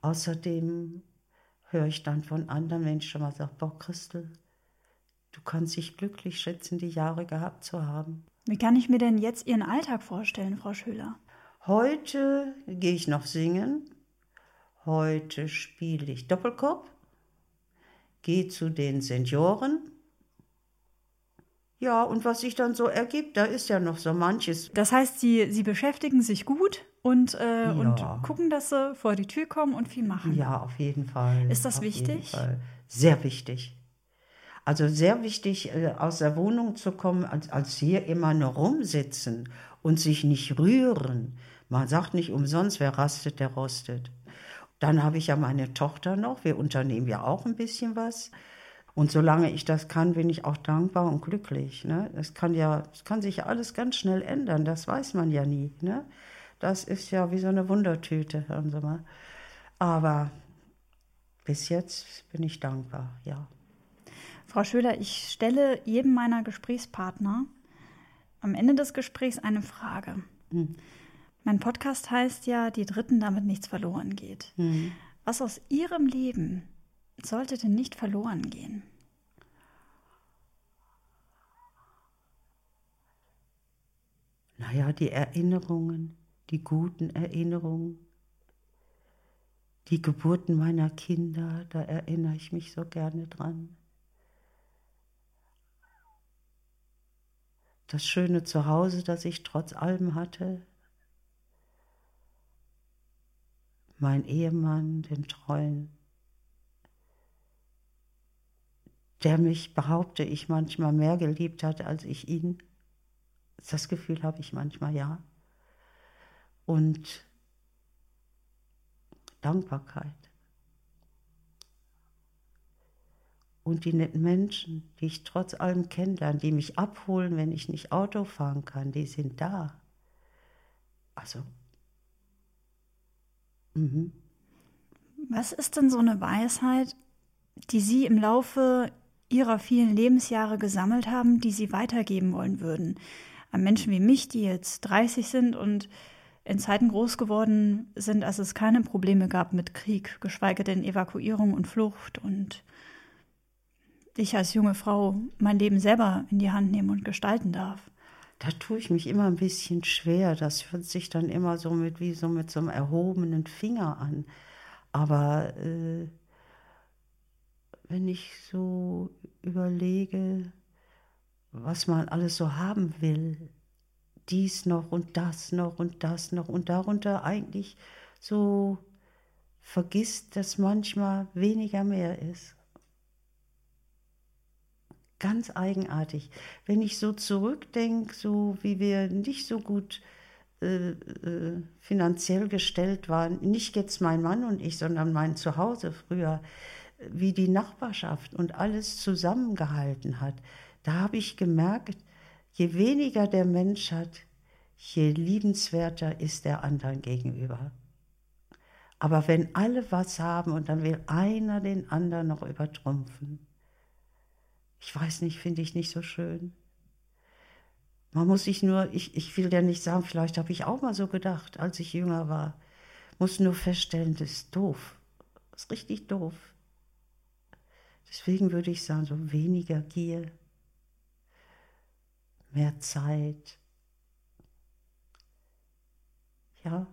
Außerdem höre ich dann von anderen Menschen mal sagen, boah, Christel, du kannst dich glücklich schätzen, die Jahre gehabt zu haben. Wie kann ich mir denn jetzt Ihren Alltag vorstellen, Frau Schüler? Heute gehe ich noch singen. Heute spiele ich Doppelkopf. Gehe zu den Senioren. Ja, und was sich dann so ergibt, da ist ja noch so manches. Das heißt, Sie, Sie beschäftigen sich gut und, äh, Ja. und gucken, dass Sie vor die Tür kommen und viel machen. Ja, auf jeden Fall. Ist das auf wichtig? Sehr wichtig. Also sehr wichtig, äh, aus der Wohnung zu kommen, als, als hier immer nur rumsitzen und sich nicht rühren. Man sagt nicht umsonst, wer rastet, der rostet. Dann habe ich ja meine Tochter noch. Wir unternehmen ja auch ein bisschen was. Und solange ich das kann, bin ich auch dankbar und glücklich. Ne? Das kann ja, es kann sich ja alles ganz schnell ändern. Das weiß man ja nie. Ne? Das ist ja wie so eine Wundertüte, hören Sie mal. Aber bis jetzt bin ich dankbar, ja. Frau Schüler, ich stelle jedem meiner Gesprächspartner am Ende des Gesprächs eine Frage. Mein Podcast heißt ja, die Dritten, damit nichts verloren geht. Was aus Ihrem Leben sollte denn nicht verloren gehen? Naja, die Erinnerungen, die guten Erinnerungen, die Geburten meiner Kinder, da erinnere ich mich so gerne dran. Das schöne Zuhause, das ich trotz allem hatte. Mein Ehemann, den treuen, der mich, behaupte ich, manchmal mehr geliebt hat als ich ihn. Das Gefühl habe ich manchmal, ja. Und Dankbarkeit. Und die netten Menschen, die ich trotz allem kennenlerne, die mich abholen, wenn ich nicht Auto fahren kann, die sind da. Also, mhm. Was ist denn so eine Weisheit, die Sie im Laufe Ihrer vielen Lebensjahre gesammelt haben, die Sie weitergeben wollen würden? An Menschen wie mich, die jetzt 30 sind und in Zeiten groß geworden sind, als es keine Probleme gab mit Krieg, geschweige denn Evakuierung und Flucht und ich als junge Frau mein Leben selber in die Hand nehmen und gestalten darf. Da tue ich mich immer ein bisschen schwer. Das hört sich dann immer so mit wie so mit so einem erhobenen Finger an. Aber äh, wenn ich so überlege, was man alles so haben will, dies noch und das noch und das noch und darunter eigentlich so vergisst, dass manchmal weniger mehr ist. Ganz eigenartig. Wenn ich so zurückdenke, so wie wir nicht so gut äh, äh, finanziell gestellt waren, nicht jetzt mein Mann und ich, sondern mein Zuhause früher, wie die Nachbarschaft und alles zusammengehalten hat, da habe ich gemerkt, je weniger der Mensch hat, je liebenswerter ist der anderen gegenüber. Aber wenn alle was haben und dann will einer den anderen noch übertrumpfen, ich weiß nicht, finde ich nicht so schön. Man muss sich nur, ich, ich will ja nicht sagen, vielleicht habe ich auch mal so gedacht, als ich jünger war, muss nur feststellen, das ist doof. Das ist richtig doof. Deswegen würde ich sagen, so weniger Gier, mehr Zeit. Ja.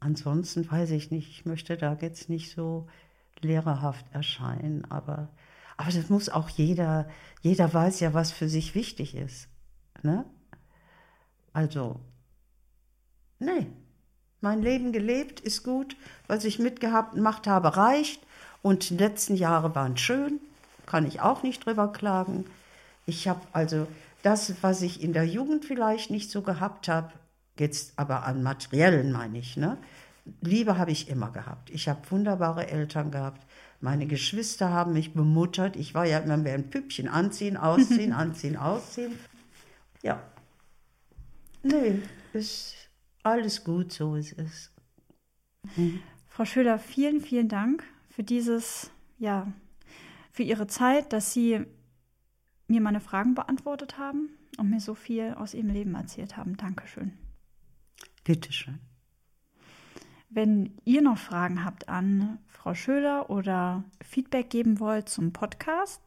Ansonsten weiß ich nicht, ich möchte da jetzt nicht so lehrerhaft erscheinen, aber, aber das muss auch jeder, jeder weiß ja, was für sich wichtig ist. Ne? Also, nee, mein Leben gelebt ist gut, was ich mitgehabt gemacht habe, reicht. Und die letzten Jahre waren schön, kann ich auch nicht drüber klagen. Ich habe also das, was ich in der Jugend vielleicht nicht so gehabt habe, jetzt aber an materiellen meine ich, ne? Liebe habe ich immer gehabt. Ich habe wunderbare Eltern gehabt. Meine Geschwister haben mich bemuttert. Ich war ja immer mehr ein Püppchen. Anziehen, ausziehen, anziehen, ausziehen. Ja. Nee, ist alles gut, so ist es. Frau Schüler, vielen, vielen Dank für dieses, ja, für Ihre Zeit, dass Sie mir meine Fragen beantwortet haben und mir so viel aus Ihrem Leben erzählt haben. Dankeschön. Bitteschön. Wenn ihr noch Fragen habt an Frau Schöler oder Feedback geben wollt zum Podcast,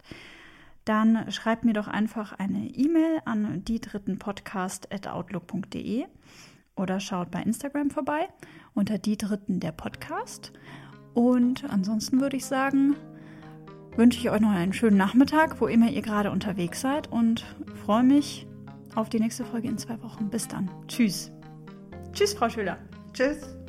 dann schreibt mir doch einfach eine E-Mail an die dritten Podcast@outlook.de oder schaut bei Instagram vorbei unter die dritten der Podcast. Und ansonsten würde ich sagen, wünsche ich euch noch einen schönen Nachmittag, wo immer ihr gerade unterwegs seid und freue mich auf die nächste Folge in zwei Wochen. Bis dann. Tschüss. Tschüss, Frau Schüler. Tschüss.